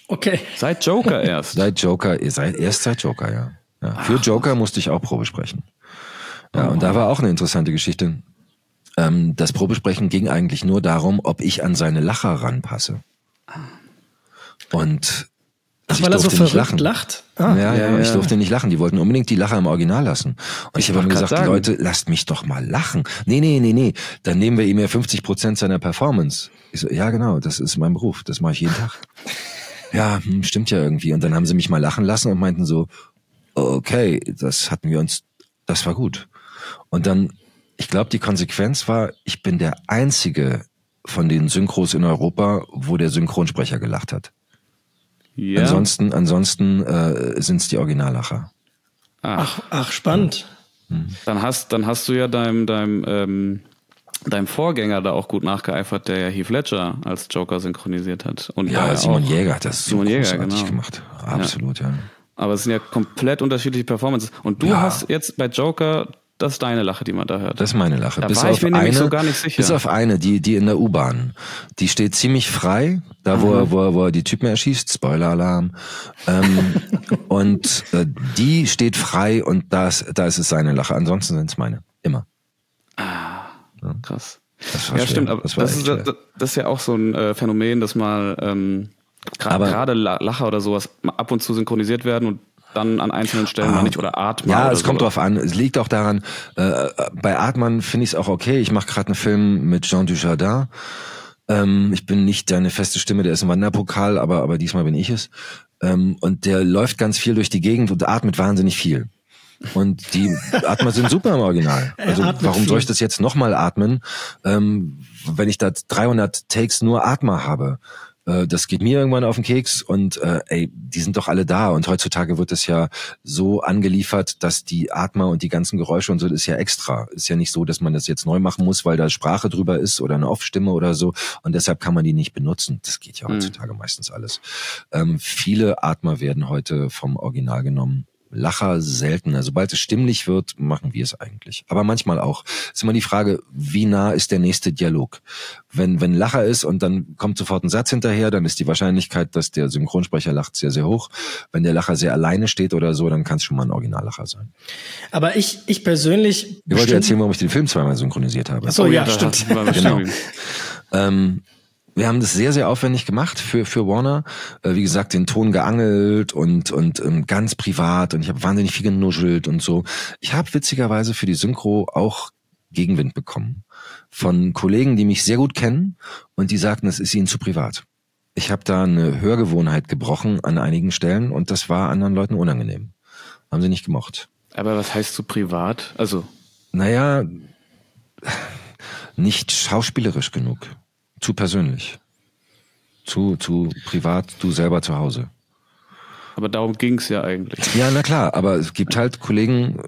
Okay. Seit Joker [LAUGHS] erst. seit Joker, seit, erst seit Joker, ja. ja. Für Joker musste ich auch Probe sprechen. Ja, oh. und da war auch eine interessante Geschichte. Ähm, das Probesprechen ging eigentlich nur darum, ob ich an seine Lacher ranpasse. Und Ach, weil er so verrückt lachen. lacht? Ah. Ja, ja, ja, ich durfte nicht lachen. Die wollten unbedingt die Lacher im Original lassen. Und ich, ich habe gesagt, sagen. Leute, lasst mich doch mal lachen. Nee, nee, nee, nee. Dann nehmen wir ihm ja 50 Prozent seiner Performance. Ich so, ja, genau, das ist mein Beruf. Das mache ich jeden Tag. [LAUGHS] ja, hm, stimmt ja irgendwie. Und dann haben sie mich mal lachen lassen und meinten so, okay, das hatten wir uns, das war gut. Und dann, ich glaube, die Konsequenz war, ich bin der einzige von den Synchros in Europa, wo der Synchronsprecher gelacht hat. Ja. Ansonsten, ansonsten äh, sind es die Originallacher. Ach, ach, spannend. Mhm. Dann hast, dann hast du ja deinem, deinem, ähm, deinem Vorgänger da auch gut nachgeeifert, der ja Heath Ledger als Joker synchronisiert hat. Und ja, Simon Jäger hat das Simon so Jäger, genau. gemacht. Absolut, ja. ja. Aber es sind ja komplett unterschiedliche Performances. Und du ja. hast jetzt bei Joker das ist deine Lache, die man da hört. Das ist meine Lache. Da bis war ich mir eine, so gar nicht sicher. Bis auf eine, die, die in der U-Bahn. Die steht ziemlich frei, da wo, er, wo, er, wo er die Typen erschießt. Spoiler-Alarm. Ähm, [LAUGHS] und äh, die steht frei und das, da ist es seine Lache. Ansonsten sind es meine. Immer. Ah, krass. ja, schwer. stimmt, aber das, das, ist, das, das, ist ja auch so ein äh, Phänomen, dass mal ähm, gerade Lacher oder sowas ab und zu synchronisiert werden und dann an einzelnen Stellen ah, mal nicht oder Atmen. Ja, es kommt drauf an. Es liegt auch daran, äh, bei Atman finde ich es auch okay. Ich mache gerade einen Film mit Jean Dujardin. Ähm, ich bin nicht deine feste Stimme, der ist im Wanderpokal, aber, aber diesmal bin ich es. Ähm, und der läuft ganz viel durch die Gegend und atmet wahnsinnig viel. Und die Atmer sind super im Original. [LAUGHS] Also warum viel. soll ich das jetzt nochmal atmen, ähm, wenn ich da 300 Takes nur Atmer habe? Äh, das geht mir irgendwann auf den Keks und äh, ey, die sind doch alle da und heutzutage wird es ja so angeliefert, dass die Atmer und die ganzen Geräusche und so, ist ja extra. Ist ja nicht so, dass man das jetzt neu machen muss, weil da Sprache drüber ist oder eine Off-Stimme oder so und deshalb kann man die nicht benutzen. Das geht ja mhm. heutzutage mhm. meistens alles. Ähm, viele Atmer werden heute vom Original genommen Lacher seltener. Sobald es stimmlich wird, machen wir es eigentlich. Aber manchmal auch. Ist immer die Frage, wie nah ist der nächste Dialog? Wenn, wenn Lacher ist und dann kommt sofort ein Satz hinterher, dann ist die Wahrscheinlichkeit, dass der Synchronsprecher lacht, sehr, sehr hoch. Wenn der Lacher sehr alleine steht oder so, dann kann es schon mal ein Originallacher sein. Aber ich, ich persönlich. Ich wollte erzählen, warum ich den Film zweimal synchronisiert habe. Ach so, ja, ja stimmt. [LAUGHS] genau. Ähm, wir haben das sehr, sehr aufwendig gemacht für, für Warner. Äh, wie gesagt, den Ton geangelt und, und ähm, ganz privat und ich habe wahnsinnig viel genuschelt und so. Ich habe witzigerweise für die Synchro auch Gegenwind bekommen. Von Kollegen, die mich sehr gut kennen und die sagten, es ist ihnen zu privat. Ich habe da eine Hörgewohnheit gebrochen an einigen Stellen und das war anderen Leuten unangenehm. Haben sie nicht gemocht. Aber was heißt zu privat? Also. Naja, nicht schauspielerisch genug. Zu persönlich. Zu, zu privat, du selber zu Hause. Aber darum ging's ja eigentlich. Ja, na klar, aber es gibt halt Kollegen,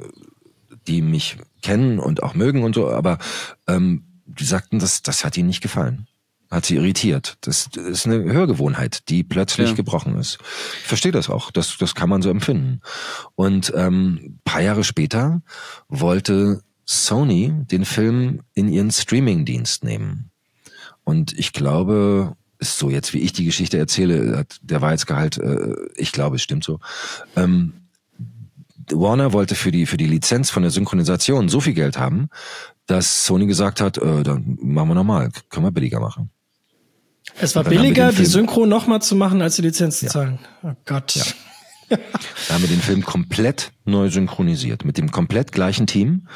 die mich kennen und auch mögen und so, aber ähm, die sagten, das, das hat ihnen nicht gefallen. Hat sie irritiert. Das, das ist eine Hörgewohnheit, die plötzlich ja. gebrochen ist. Ich verstehe das auch. Das, das kann man so empfinden. Und ähm, paar Jahre später wollte Sony den Film in ihren Streaming-Dienst nehmen. Und ich glaube, ist so jetzt, wie ich die Geschichte erzähle, der Wahrheitsgehalt, äh, ich glaube, es stimmt so. Ähm, Warner wollte für die, für die Lizenz von der Synchronisation so viel Geld haben, dass Sony gesagt hat, äh, dann machen wir nochmal, können wir billiger machen. Es war billiger, die Synchro nochmal zu machen, als die Lizenz zu ja. zahlen. Oh Gott. Ja. da haben wir den Film komplett neu synchronisiert, mit dem komplett gleichen Team.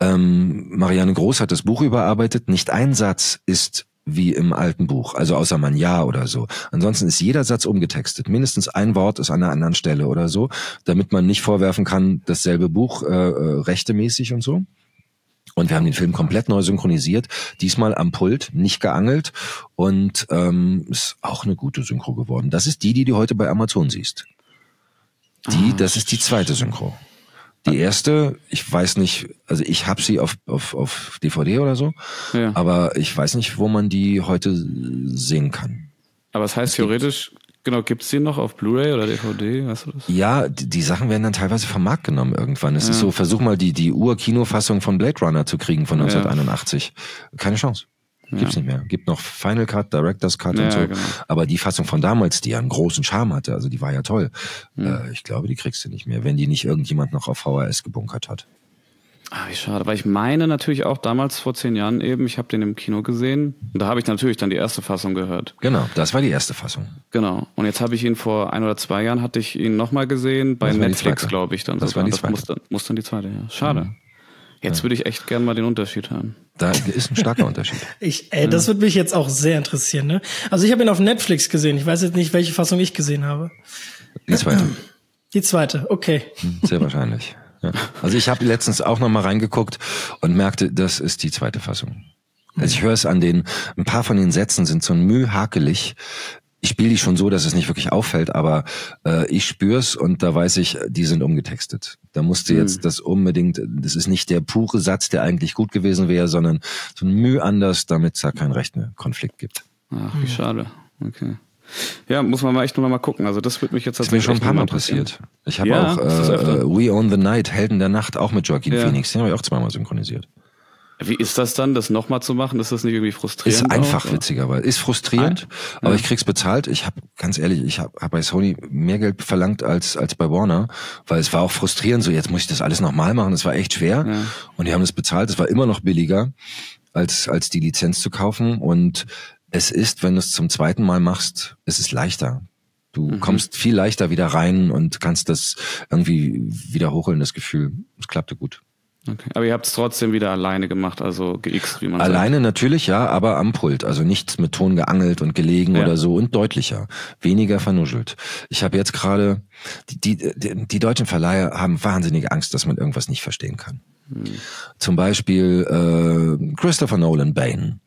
Ähm, Marianne Groß hat das Buch überarbeitet. Nicht ein Satz ist wie im alten Buch, also außer man ja oder so. Ansonsten ist jeder Satz umgetextet. Mindestens ein Wort ist an einer anderen Stelle oder so, damit man nicht vorwerfen kann, dasselbe Buch äh, äh, rechtemäßig und so. Und wir haben den Film komplett neu synchronisiert, diesmal am Pult, nicht geangelt und ähm, ist auch eine gute Synchro geworden. Das ist die, die du heute bei Amazon siehst. Die, ah, das ist die zweite Synchro. Die erste, ich weiß nicht, also ich habe sie auf, auf, auf DVD oder so, ja. aber ich weiß nicht, wo man die heute sehen kann. Aber es heißt theoretisch, genau, gibt's die noch auf Blu-ray oder DVD? Weißt du das? Ja, die, die Sachen werden dann teilweise vom Markt genommen irgendwann. Es ja. ist so, versuch mal die, die Ur-Kinofassung von Blade Runner zu kriegen von 1981. Ja. Keine Chance. Gibt's ja. nicht mehr. Gibt noch Final Cut, Director's Cut ja, und so. Genau. Aber die Fassung von damals, die ja einen großen Charme hatte, also die war ja toll. Ja. Äh, ich glaube, die kriegst du nicht mehr, wenn die nicht irgendjemand noch auf VHS gebunkert hat. Ah, wie schade. Weil ich meine natürlich auch damals vor zehn Jahren eben, ich habe den im Kino gesehen. Und da habe ich natürlich dann die erste Fassung gehört. Genau, das war die erste Fassung. Genau. Und jetzt habe ich ihn vor ein oder zwei Jahren hatte ich ihn nochmal gesehen bei Netflix, glaube ich dann. Das sogar. war die zweite. Das muss dann, muss dann die zweite, ja. Schade. Mhm. Jetzt würde ich echt gern mal den Unterschied hören. Da ist ein starker [LAUGHS] Unterschied. Ich, ey, das würde mich jetzt auch sehr interessieren. Ne? Also ich habe ihn auf Netflix gesehen. Ich weiß jetzt nicht, welche Fassung ich gesehen habe. Die zweite. [CLEARS THROAT] Die zweite, okay. Hm, sehr wahrscheinlich. Ja. Also ich habe letztens auch noch mal reingeguckt und merkte, das ist die zweite Fassung. Also ich höre es an den, ein paar von den Sätzen sind so mühhakelig ich spiele die schon so, dass es nicht wirklich auffällt, aber äh, ich spür's und da weiß ich, die sind umgetextet. Da musste mhm. jetzt das unbedingt, das ist nicht der pure Satz, der eigentlich gut gewesen wäre, sondern so ein Mühe anders, damit es da keinen rechten Konflikt gibt. Ach, wie mhm. schade. Okay. Ja, muss man mal echt nur mal gucken. Also das wird mich jetzt tatsächlich. Das ist mir schon ein paar Mal passiert. Ich habe ja, auch äh, We Own the Night, Helden der Nacht, auch mit Joaquin ja. Phoenix. Den habe ich auch zweimal synchronisiert. Wie ist das dann, das nochmal zu machen? Ist das nicht irgendwie frustrierend? Ist einfach auch, witziger, ist frustrierend, ja. aber ich krieg's bezahlt. Ich habe ganz ehrlich, ich habe hab bei Sony mehr Geld verlangt als als bei Warner, weil es war auch frustrierend. So jetzt muss ich das alles nochmal machen. Das war echt schwer ja. und die haben es bezahlt. Es war immer noch billiger als als die Lizenz zu kaufen und es ist, wenn du es zum zweiten Mal machst, es ist leichter. Du mhm. kommst viel leichter wieder rein und kannst das irgendwie wiederholen, das Gefühl. Es klappte gut. Okay. Aber ihr habt es trotzdem wieder alleine gemacht, also geixt, wie man Alleine sagt. natürlich, ja, aber am Pult. Also nicht mit Ton geangelt und gelegen ja. oder so und deutlicher. Weniger vernuschelt. Ich habe jetzt gerade, die, die, die, die deutschen Verleiher haben wahnsinnige Angst, dass man irgendwas nicht verstehen kann. Hm. Zum Beispiel äh, Christopher Nolan Bane.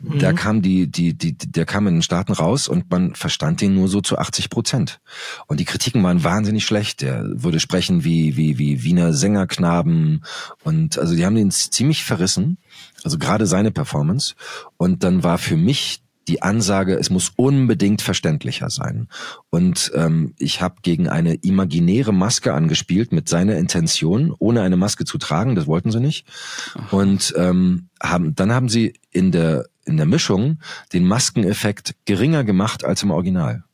Mhm. Da kam die, die, die, der kam in den Staaten raus und man verstand ihn nur so zu 80 Prozent. Und die Kritiken waren wahnsinnig schlecht. Der würde sprechen wie, wie, wie Wiener Sängerknaben und also die haben ihn ziemlich verrissen. Also gerade seine Performance. Und dann war für mich die Ansage, es muss unbedingt verständlicher sein. Und ähm, ich habe gegen eine imaginäre Maske angespielt mit seiner Intention, ohne eine Maske zu tragen, das wollten sie nicht. Und ähm, haben, dann haben sie in der, in der Mischung den Maskeneffekt geringer gemacht als im Original.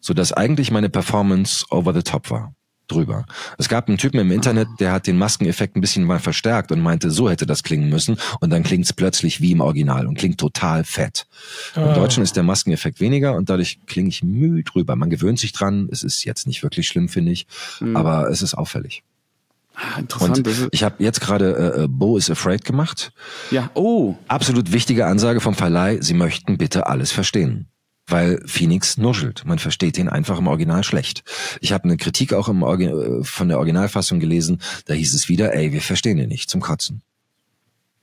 Sodass eigentlich meine Performance over the top war drüber. Es gab einen Typen im Internet, der hat den Maskeneffekt ein bisschen mal verstärkt und meinte, so hätte das klingen müssen und dann klingt es plötzlich wie im Original und klingt total fett. Im Ah. Deutschen ist der Maskeneffekt weniger und dadurch klinge ich müh drüber. Man gewöhnt sich dran, es ist jetzt nicht wirklich schlimm, finde ich, aber es ist auffällig. Ah, interessant. Und ich habe jetzt gerade äh, äh, Bo is Afraid gemacht. ja, oh, Absolut wichtige Ansage vom Verleih, sie möchten bitte alles verstehen. Weil Phoenix nuschelt. Man versteht ihn einfach im Original schlecht. Ich habe eine Kritik auch im Orgi äh, von der Originalfassung gelesen. Da hieß es wieder, ey, wir verstehen ihn nicht, zum Kotzen.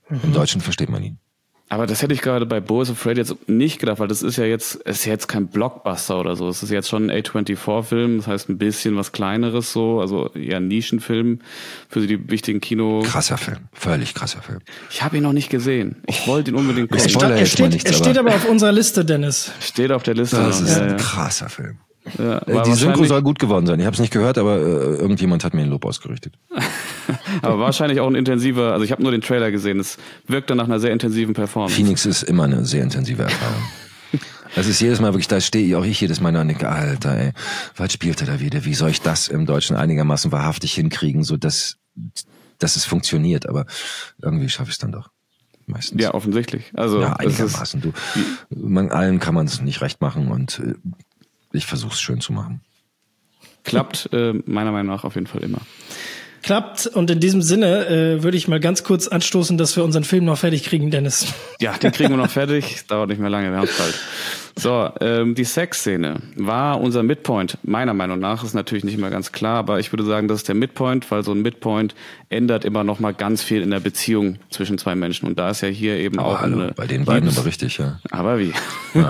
Im Deutschen versteht man ihn. Aber das hätte ich gerade bei Bo is Afraid jetzt nicht gedacht, weil das ist ja jetzt, ist ja jetzt kein Blockbuster oder so. Es ist jetzt schon ein A24-Film, das heißt ein bisschen was Kleineres so, also eher ein Nischenfilm für die wichtigen Kino. Krasser Film. Völlig krasser Film. Ich habe ihn noch nicht gesehen. Ich wollte ihn unbedingt Ich gucken. er jetzt mal steht, nichts, er steht aber- aber auf unserer Liste, Dennis. Steht auf der Liste. Das noch. ist ja, ein ja. krasser Film. Ja, Äh, Die Synchro soll gut geworden sein. Ich habe es nicht gehört, aber äh, irgendjemand hat mir ein Lob ausgerichtet. [LAUGHS] Aber wahrscheinlich auch ein intensiver, also ich habe nur den Trailer gesehen, es wirkte nach einer sehr intensiven Performance. Phoenix ist immer eine sehr intensive Erfahrung. [LAUGHS] Das ist jedes Mal wirklich, da stehe ich auch ich jedes Mal und denke, Alter, ey, was spielt er da wieder? Wie soll ich das im Deutschen einigermaßen wahrhaftig hinkriegen, so dass, dass es funktioniert? Aber irgendwie schaffe ich es dann doch. Meistens. Ja, offensichtlich. Also ja einigermaßen. Du, man, allen kann man es nicht recht machen und äh, ich versuche es schön zu machen. klappt äh, meiner Meinung nach auf jeden Fall immer. Klappt. Und in diesem Sinne äh, würde ich mal ganz kurz anstoßen, dass wir unseren Film noch fertig kriegen, Dennis. Ja, den kriegen wir noch fertig. Dauert nicht mehr lange, wir haben es bald. So, ähm, die Sexszene war unser Midpoint. Meiner Meinung nach ist natürlich nicht immer ganz klar, aber ich würde sagen, das ist der Midpoint, weil so ein Midpoint ändert immer noch mal ganz viel in der Beziehung zwischen zwei Menschen. Und da ist ja hier eben Aber auch hallo, eine bei den beiden Liebes- aber richtig, ja. Aber wie? [LAUGHS]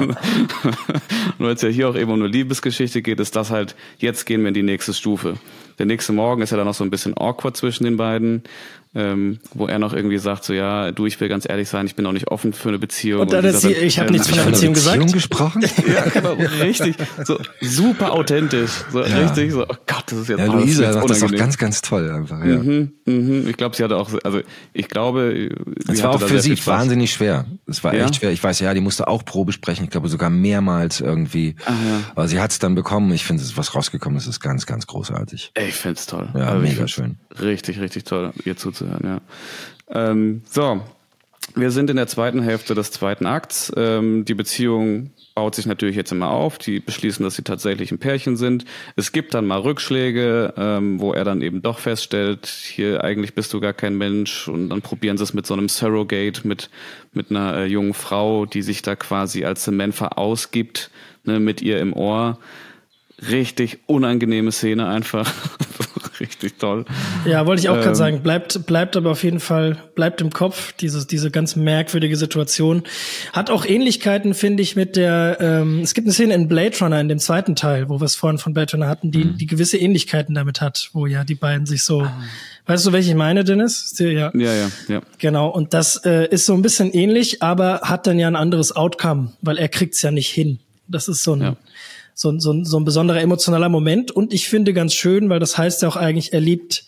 Nur als ja hier auch eben um eine Liebesgeschichte geht, ist das halt, jetzt gehen wir in die nächste Stufe. Der nächste Morgen ist ja dann noch so ein bisschen awkward zwischen den beiden, ähm, wo er noch irgendwie sagt, so ja, du, ich will ganz ehrlich sein, ich bin auch nicht offen für eine Beziehung. Und dann ist sie, ich habe nichts von der Von Beziehung Beziehung gesagt. gesprochen? [LAUGHS] Ja, genau, [LAUGHS] richtig, so super authentisch, so richtig, so, oh Gott, das ist jetzt, Ja, oh, das ist Luisa jetzt sagt das auch unangenehm. ganz, ganz toll einfach. Ja. Mhm, mhm. Ich glaube, sie hatte auch, also ich glaube, Es war auch für sie wahnsinnig schwer. Es war Ja? echt schwer. Ich weiß, ja, die musste auch Probe sprechen. Ich glaube sogar mehrmals irgendwie. Aber sie hat es dann bekommen. Ich finde, was rausgekommen ist, ist ganz, ganz großartig. Ey, Ich find's toll. Ja, Also ich mega find's schön. Richtig, richtig toll, ihr zuzuhören, ja. Ähm, so, wir sind in der zweiten Hälfte des zweiten Akts. Ähm, die Beziehung baut sich natürlich jetzt immer auf. Die beschließen, dass sie tatsächlich ein Pärchen sind. Es gibt dann mal Rückschläge, ähm, wo er dann eben doch feststellt, hier eigentlich bist du gar kein Mensch. Und dann probieren sie es mit so einem Surrogate, mit, mit einer äh, jungen Frau, die sich da quasi als Samantha ausgibt, ne, mit ihr im Ohr. Richtig unangenehme Szene einfach. [LAUGHS] Richtig toll. Ja, wollte ich auch Ähm. gerade sagen. Bleibt, bleibt aber auf jeden Fall, bleibt im Kopf, diese, diese ganz merkwürdige Situation. Hat auch Ähnlichkeiten, finde ich, mit der, ähm, es gibt eine Szene in Blade Runner, in dem zweiten Teil, wo wir es vorhin von Blade Runner hatten, die, Mhm. die gewisse Ähnlichkeiten damit hat, wo ja die beiden sich so, weißt du, welche ich meine, Dennis? Ja. Ja, ja, ja. Genau, und das äh, ist so ein bisschen ähnlich, aber hat dann ja ein anderes Outcome, weil er kriegt's ja nicht hin. Das ist so ein, Ja. So, ein- so, ein- so ein besonderer emotionaler Moment. Und ich finde ganz schön, weil das heißt ja auch eigentlich, er liebt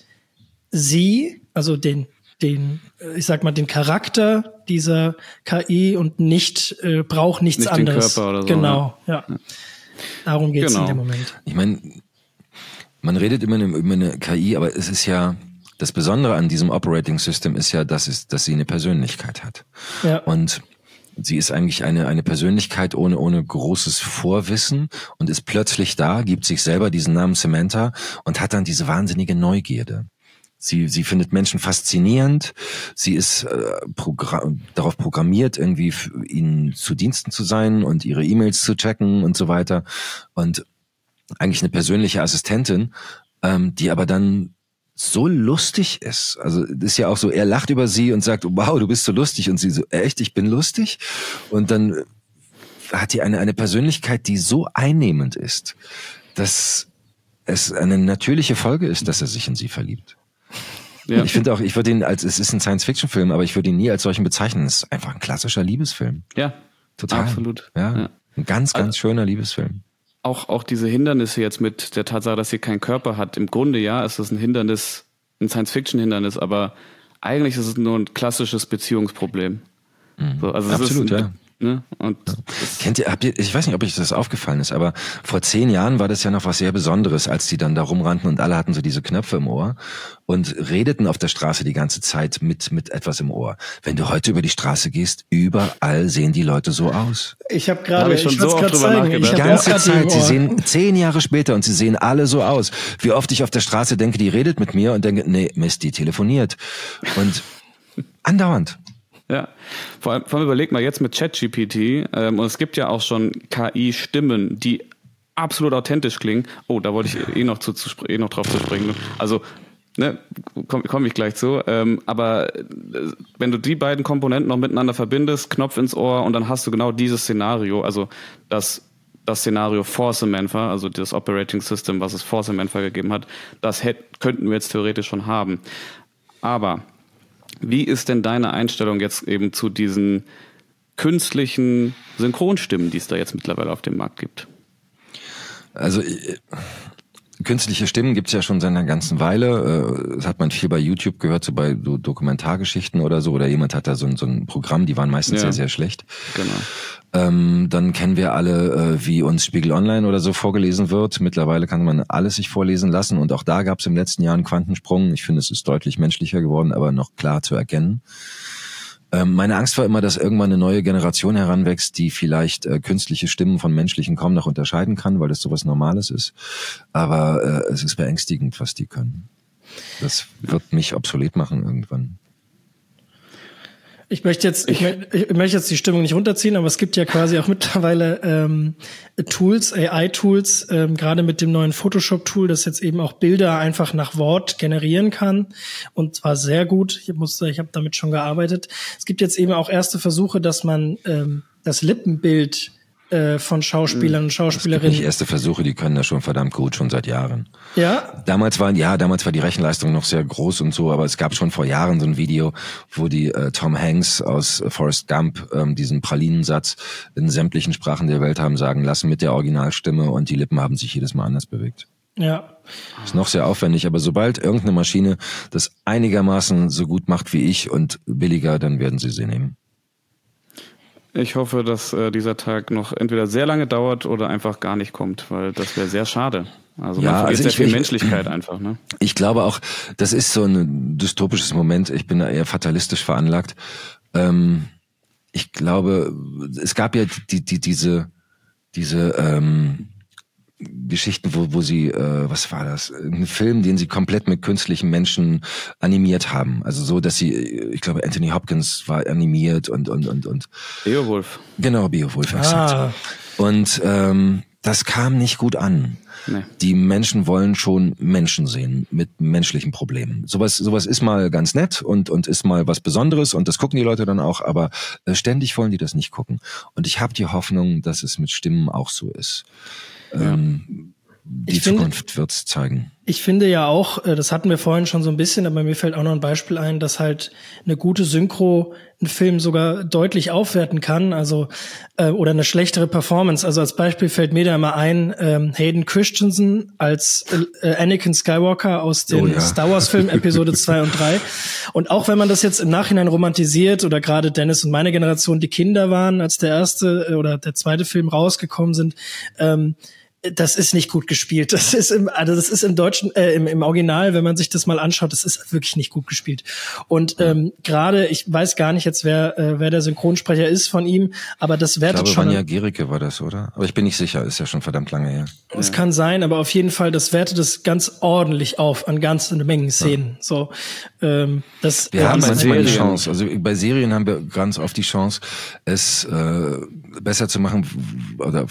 sie, also den, den, äh, ich sag mal, den Charakter dieser KI und nicht, äh, braucht nichts Nicht den anderes. Körper oder so, Genau, ja. Darum geht's Genau. in dem Moment. Ich meine, man redet immer über eine KI, aber es ist ja, das Besondere an diesem Operating System ist ja, dass, es, dass sie eine Persönlichkeit hat. Ja. Und sie ist eigentlich eine, eine Persönlichkeit ohne, ohne großes Vorwissen und ist plötzlich da, gibt sich selber diesen Namen Samantha und hat dann diese wahnsinnige Neugierde. Sie, sie findet Menschen faszinierend. Sie ist äh, progra darauf programmiert, irgendwie ihnen zu Diensten zu sein und ihre E-Mails zu checken und so weiter. Und eigentlich eine persönliche Assistentin, ähm, die aber dann so lustig ist. Also ist ja auch so, er lacht über sie und sagt, wow, du bist so lustig. Und sie so, echt, ich bin lustig. Und dann äh, hat die eine, eine Persönlichkeit, die so einnehmend ist, dass es eine natürliche Folge ist, dass er sich in sie verliebt. ja. Ich finde auch, ich würde ihn als, es ist ein Science-Fiction-Film, aber ich würde ihn nie als solchen bezeichnen. Es ist einfach ein klassischer Liebesfilm. Ja, Total. Absolut. Ja. Ja. Ein ganz, ganz schöner Liebesfilm. Auch, auch diese Hindernisse jetzt mit der Tatsache, dass sie keinen Körper hat. Im Grunde, ja, ist das ein Hindernis, ein Science-Fiction-Hindernis, aber eigentlich ist es nur ein klassisches Beziehungsproblem. So, also es Absolut, ist, ja. Ne? Und Kennt ihr, habt ihr, ich weiß nicht, ob euch das aufgefallen ist, aber vor zehn Jahren war das ja noch was sehr Besonderes, als die dann da rumrannten und alle hatten so diese Knöpfe im Ohr und redeten auf der Straße die ganze Zeit mit, mit etwas im Ohr. Wenn du heute über die Straße gehst, überall sehen die Leute so aus. Ich habe gerade, hab ich ich, schon würd's so oft drüber nachgedacht. Ich Die Ja. ganze im Zeit, sie sehen zehn Jahre später und sie sehen alle so aus. Wie oft ich auf der Straße denke, die redet mit mir und denke, nee, Mist, die telefoniert. Und andauernd. Ja, vor allem, vor allem überleg mal jetzt mit ChatGPT, ähm, und es gibt ja auch schon KI-Stimmen, die absolut authentisch klingen. Oh, da wollte ich eh noch, zu, zu, eh noch drauf zu springen. Also, ne, komme komm ich gleich zu. Ähm, aber äh, wenn du die beiden Komponenten noch miteinander verbindest, Knopf ins Ohr und dann hast du genau dieses Szenario, also das das Szenario vor Samantha, also das Operating System, was es vor Samantha gegeben hat, das hätt, könnten wir jetzt theoretisch schon haben. Aber wie ist denn deine Einstellung jetzt eben zu diesen künstlichen Synchronstimmen, die es da jetzt mittlerweile auf dem Markt gibt? Also äh, künstliche Stimmen gibt's ja schon seit einer ganzen Weile. Äh, Das hat man viel bei YouTube gehört, so bei so Dokumentargeschichten oder so. Oder jemand hat da so ein, so ein Programm, die waren meistens Ja. sehr, sehr schlecht. Genau. Ähm, dann kennen wir alle, äh, wie uns Spiegel Online oder so vorgelesen wird. Mittlerweile kann man alles sich vorlesen lassen. Und auch da gab's im letzten Jahr einen Quantensprung. Ich finde, es ist deutlich menschlicher geworden, aber noch klar zu erkennen. Ähm, meine Angst war immer, dass irgendwann eine neue Generation heranwächst, die vielleicht äh, künstliche Stimmen von menschlichen kaum noch unterscheiden kann, weil das sowas Normales ist. Aber äh, es ist beängstigend, was die können. Das wird mich obsolet machen irgendwann. Ich möchte jetzt, ich, ich möchte jetzt die Stimmung nicht runterziehen, aber es gibt ja quasi auch mittlerweile ähm, Tools, AI-Tools, ähm, gerade mit dem neuen Photoshop-Tool, das jetzt eben auch Bilder einfach nach Wort generieren kann und zwar sehr gut. Ich musste, ich habe damit schon gearbeitet. Es gibt jetzt eben auch erste Versuche, dass man ähm, das Lippenbild äh, von Schauspielern und Nicht Schauspielerinnen, erste Versuche, die können das schon verdammt gut, schon seit Jahren. ja, Damals war, ja, damals war die Rechenleistung noch sehr groß und so, aber es gab schon vor Jahren so ein Video, wo die äh, Tom Hanks aus äh, Forrest Gump ähm, diesen Pralinensatz in sämtlichen Sprachen der Welt haben sagen lassen mit der Originalstimme und die Lippen haben sich jedes Mal anders bewegt. ja. Ist noch sehr aufwendig, aber sobald irgendeine Maschine das einigermaßen so gut macht wie ich und billiger, dann werden sie sie nehmen. Ich hoffe, dass äh, dieser Tag noch entweder sehr lange dauert oder einfach gar nicht kommt, weil das wäre sehr schade. Also Ja, man verliert also sehr ich- viel ich- Menschlichkeit einfach. Ne? Ich glaube auch, das ist so ein dystopisches Moment. Ich bin da eher fatalistisch veranlagt. Ähm, ich glaube, es gab ja die, die, diese, diese ähm, Geschichten, wo, wo sie, äh, was war das? Ein Film, den sie komplett mit künstlichen Menschen animiert haben. Also so, dass sie, ich glaube, Anthony Hopkins war animiert und und und und Beowulf. genau Beowulf exakt. Ah. Und ähm, das kam nicht gut an. Nee. Die Menschen wollen schon Menschen sehen mit menschlichen Problemen. Sowas, sowas ist mal ganz nett und, und ist mal was Besonderes und das gucken die Leute dann auch, aber äh, ständig wollen die das nicht gucken. Und ich habe die Hoffnung, dass es mit Stimmen auch so ist. Ähm, die Ich finde- Zukunft wird's zeigen. Ich finde ja auch, äh, das hatten wir vorhin schon so ein bisschen, aber mir fällt auch noch ein Beispiel ein, dass halt eine gute Synchro einen Film sogar deutlich aufwerten kann, also äh, oder eine schlechtere Performance. Also als Beispiel fällt mir da immer ein ähm, Hayden Christensen als äh, Anakin Skywalker aus den Oh ja. Star Wars Filmen Episode [LAUGHS] 2 und 3. Und auch wenn man das jetzt im Nachhinein romantisiert oder gerade Dennis und meine Generation die Kinder waren, als der erste äh, oder der zweite Film rausgekommen sind, ähm, das ist nicht gut gespielt. Das ist im, also das ist im Deutschen, äh, im, im Original, wenn man sich das mal anschaut, das ist wirklich nicht gut gespielt. Und ähm, gerade, ich weiß gar nicht jetzt, wer, äh, wer der Synchronsprecher ist von ihm, aber das Ich wertet glaube, schon. Vanja Gericke war das, oder? Aber ich bin nicht sicher, ist ja schon verdammt lange her. Es kann sein, aber auf jeden Fall, das wertet es ganz ordentlich auf an ganz eine Mengen Szenen. So, ähm, das Wir äh, haben diese- manchmal die Serien. Chance, also bei Serien haben wir ganz oft die Chance, es äh, besser zu machen oder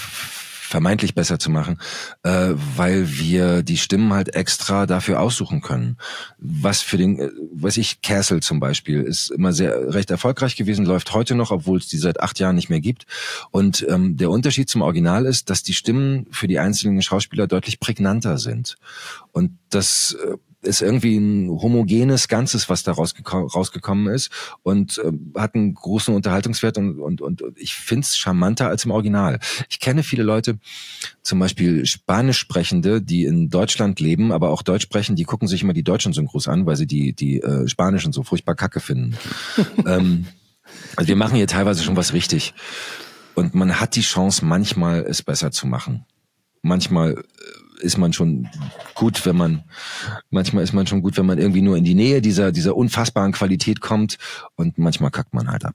vermeintlich besser zu machen, äh, weil wir die Stimmen halt extra dafür aussuchen können. Was für den, äh, weiß ich, Castle zum Beispiel ist immer sehr recht erfolgreich gewesen, läuft heute noch, obwohl es die seit acht Jahren nicht mehr gibt. Und ähm, der Unterschied zum Original ist, dass die Stimmen für die einzelnen Schauspieler deutlich prägnanter sind. Und das äh, ist irgendwie ein homogenes Ganzes, was da rausgekommen ist und äh, hat einen großen Unterhaltungswert und, und, und ich find's charmanter als im Original. Ich kenne viele Leute, zum Beispiel Spanisch sprechende, die in Deutschland leben, aber auch Deutsch sprechen, die gucken sich immer die deutschen Synchros an, weil sie die, die äh, Spanischen so furchtbar kacke finden. [LAUGHS] ähm, also wir machen hier teilweise schon was richtig. Und man hat die Chance, manchmal es besser zu machen. Manchmal äh, ist man schon gut, wenn man, manchmal ist man schon gut, wenn man irgendwie nur in die Nähe dieser, dieser unfassbaren Qualität kommt und manchmal kackt man halt ab.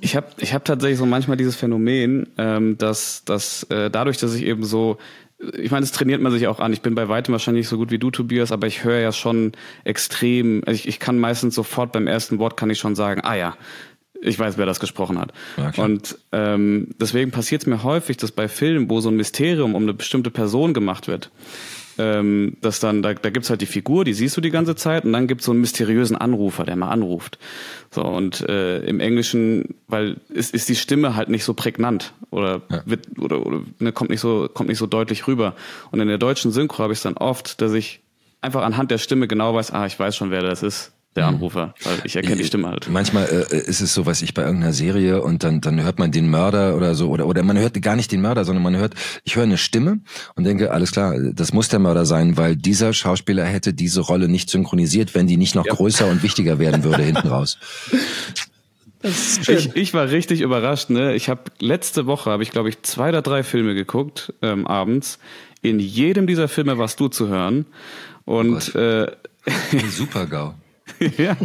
Ich habe ich hab tatsächlich so manchmal dieses Phänomen, ähm, dass, dass äh, dadurch, dass ich eben so ich meine, das trainiert man sich auch an. Ich bin bei weitem wahrscheinlich nicht so gut wie du, Tobias, aber ich höre ja schon extrem, also ich, ich kann meistens sofort beim ersten Wort kann ich schon sagen, ah ja, ich weiß, wer das gesprochen hat. Ja, und ähm, deswegen passiert es mir häufig, dass bei Filmen, wo so ein Mysterium um eine bestimmte Person gemacht wird, ähm, dass dann, da, da gibt's halt die Figur, die siehst du die ganze Zeit, und dann gibt's so einen mysteriösen Anrufer, der mal anruft. So, und äh, im Englischen, weil ist, ist die Stimme halt nicht so prägnant oder ja. wird oder, oder ne, kommt nicht so, kommt nicht so deutlich rüber. Und in der deutschen Synchro habe ich dann oft, dass ich einfach anhand der Stimme genau weiß, ah, ich weiß schon, wer das ist der mhm. Anrufer, weil ich erkenne die Stimme halt. Manchmal äh, ist es so, was ich bei irgendeiner Serie und dann dann hört man den Mörder oder so oder oder man hört gar nicht den Mörder, sondern man hört, ich höre eine Stimme und denke, alles klar, das muss der Mörder sein, weil dieser Schauspieler hätte diese Rolle nicht synchronisiert, wenn die nicht noch ja. größer und wichtiger werden würde [LAUGHS] hinten raus. Ich, ich war richtig überrascht. Ne? Ich habe letzte Woche habe ich glaube ich zwei oder drei Filme geguckt ähm, abends. In jedem dieser Filme warst du zu hören und oh äh, [LAUGHS] Super GAU. [LAUGHS] ja.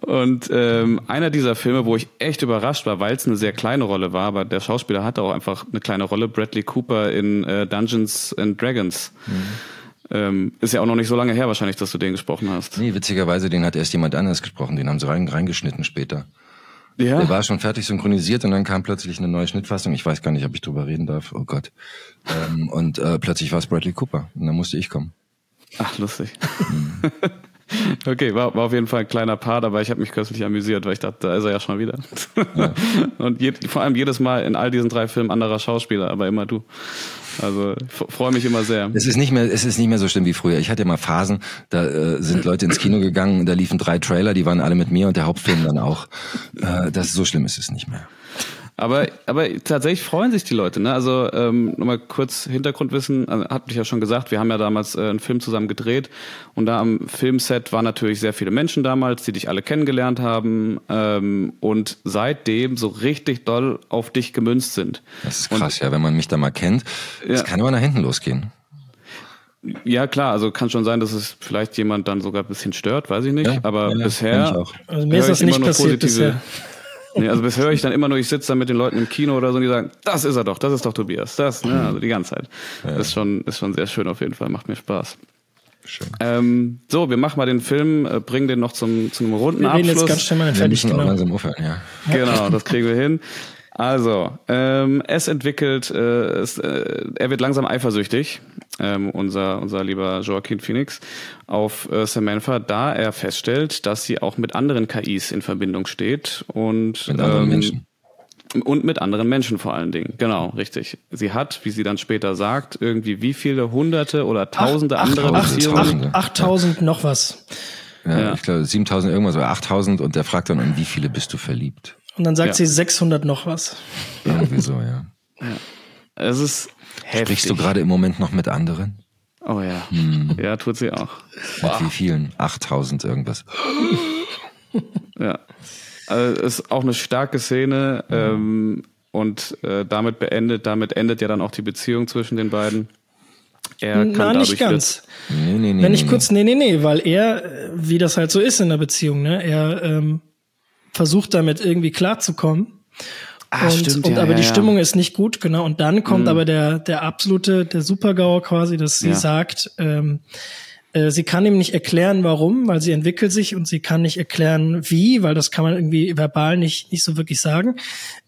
Und ähm, einer dieser Filme, wo ich echt überrascht war, weil es eine sehr kleine Rolle war, aber der Schauspieler hatte auch einfach eine kleine Rolle, Bradley Cooper in äh, Dungeons and Dragons. Mhm. Ähm, ist ja auch noch nicht so lange her wahrscheinlich, dass du den gesprochen hast. Nee, witzigerweise, den hat erst jemand anders gesprochen, den haben sie rein, reingeschnitten später. Ja. Der war schon fertig synchronisiert und dann kam plötzlich eine neue Schnittfassung. Ich weiß gar nicht, ob ich drüber reden darf. Oh Gott. Ähm, und äh, plötzlich war es Bradley Cooper. Und dann musste ich kommen. Ach, lustig. Mhm. [LAUGHS] Okay, war, war auf jeden Fall ein kleiner Part, aber ich habe mich köstlich amüsiert, weil ich dachte, da ist er ja schon wieder. Ja. [LAUGHS] Und je, vor allem jedes Mal in all diesen drei Filmen anderer Schauspieler, aber immer du. Also freue mich immer sehr. Es ist nicht mehr, es ist nicht mehr so schlimm wie früher. Ich hatte immer Phasen, da äh, sind Leute ins Kino gegangen, da liefen drei Trailer, die waren alle mit mir und der Hauptfilm dann auch. Äh, das so schlimm ist es nicht mehr. Aber, aber tatsächlich freuen sich die Leute. Ne? Also ähm, nochmal kurz Hintergrundwissen. Also, hat mich ja schon gesagt, wir haben ja damals äh, einen Film zusammen gedreht und da am Filmset waren natürlich sehr viele Menschen damals, die dich alle kennengelernt haben ähm, und seitdem so richtig doll auf dich gemünzt sind. Das ist krass, und, ja, wenn man mich da mal kennt. Das ja. kann aber nach hinten losgehen. Ja, klar, also kann schon sein, dass es vielleicht jemand dann sogar ein bisschen stört, weiß ich nicht. Ja, aber ja, bisher. Also mir ist das nicht passiert bisher. Nee, also bis höre ich dann immer nur, ich sitze da mit den Leuten im Kino oder so und die sagen, das ist er doch, das ist doch Tobias, das, ne, also die ganze Zeit. Ja. Das ist schon, ist schon sehr schön auf jeden Fall, macht mir Spaß. Schön. Ähm, so, wir machen mal den Film, äh, bringen den noch zum, zu einem runden wir Abschluss. Jetzt ganz schnell mal fertig, genau. langsam aufhören, ja. Genau, das kriegen wir hin. Also, ähm, es entwickelt, äh, es, äh, er wird langsam eifersüchtig, ähm, unser, unser lieber Joaquin Phoenix, auf äh, Samantha, da er feststellt, dass sie auch mit anderen KIs in Verbindung steht und mit anderen ähm, Menschen. Und mit anderen Menschen vor allen Dingen. Genau, richtig. Sie hat, wie sie dann später sagt, irgendwie wie viele hunderte oder tausende acht, andere acht, Beziehungen. 8000 noch was. Ja, ja. ich glaube 7000 irgendwas oder 8000 und der fragt dann, in wie viele bist du verliebt? Und dann sagt ja. sie 600 noch was. Irgendwie so, ja. ja. Es ist heftig. Sprichst du gerade im Moment noch mit anderen? Oh ja. Hm. Ja, tut sie auch. Mit wie vielen? 8000 irgendwas. ja. Also ist auch eine starke Szene. Mhm. Ähm, und äh, damit beendet, damit endet ja dann auch die Beziehung zwischen den beiden. Er kann Na, nicht ganz. Nee, nee, nee, Wenn ich nee, kurz, nee, nee, nee, weil er, wie das halt so ist in der Beziehung, ne, er ähm, versucht damit irgendwie klarzukommen. Ah, und, stimmt, und ja, aber ja, die Stimmung ist nicht gut, genau. Und dann kommt mhm. aber der, der absolute, der Supergauer quasi, dass sie ja. sagt, ähm, äh, sie kann ihm nicht erklären, warum, weil sie entwickelt sich und sie kann nicht erklären, wie, weil das kann man irgendwie verbal nicht, nicht so wirklich sagen.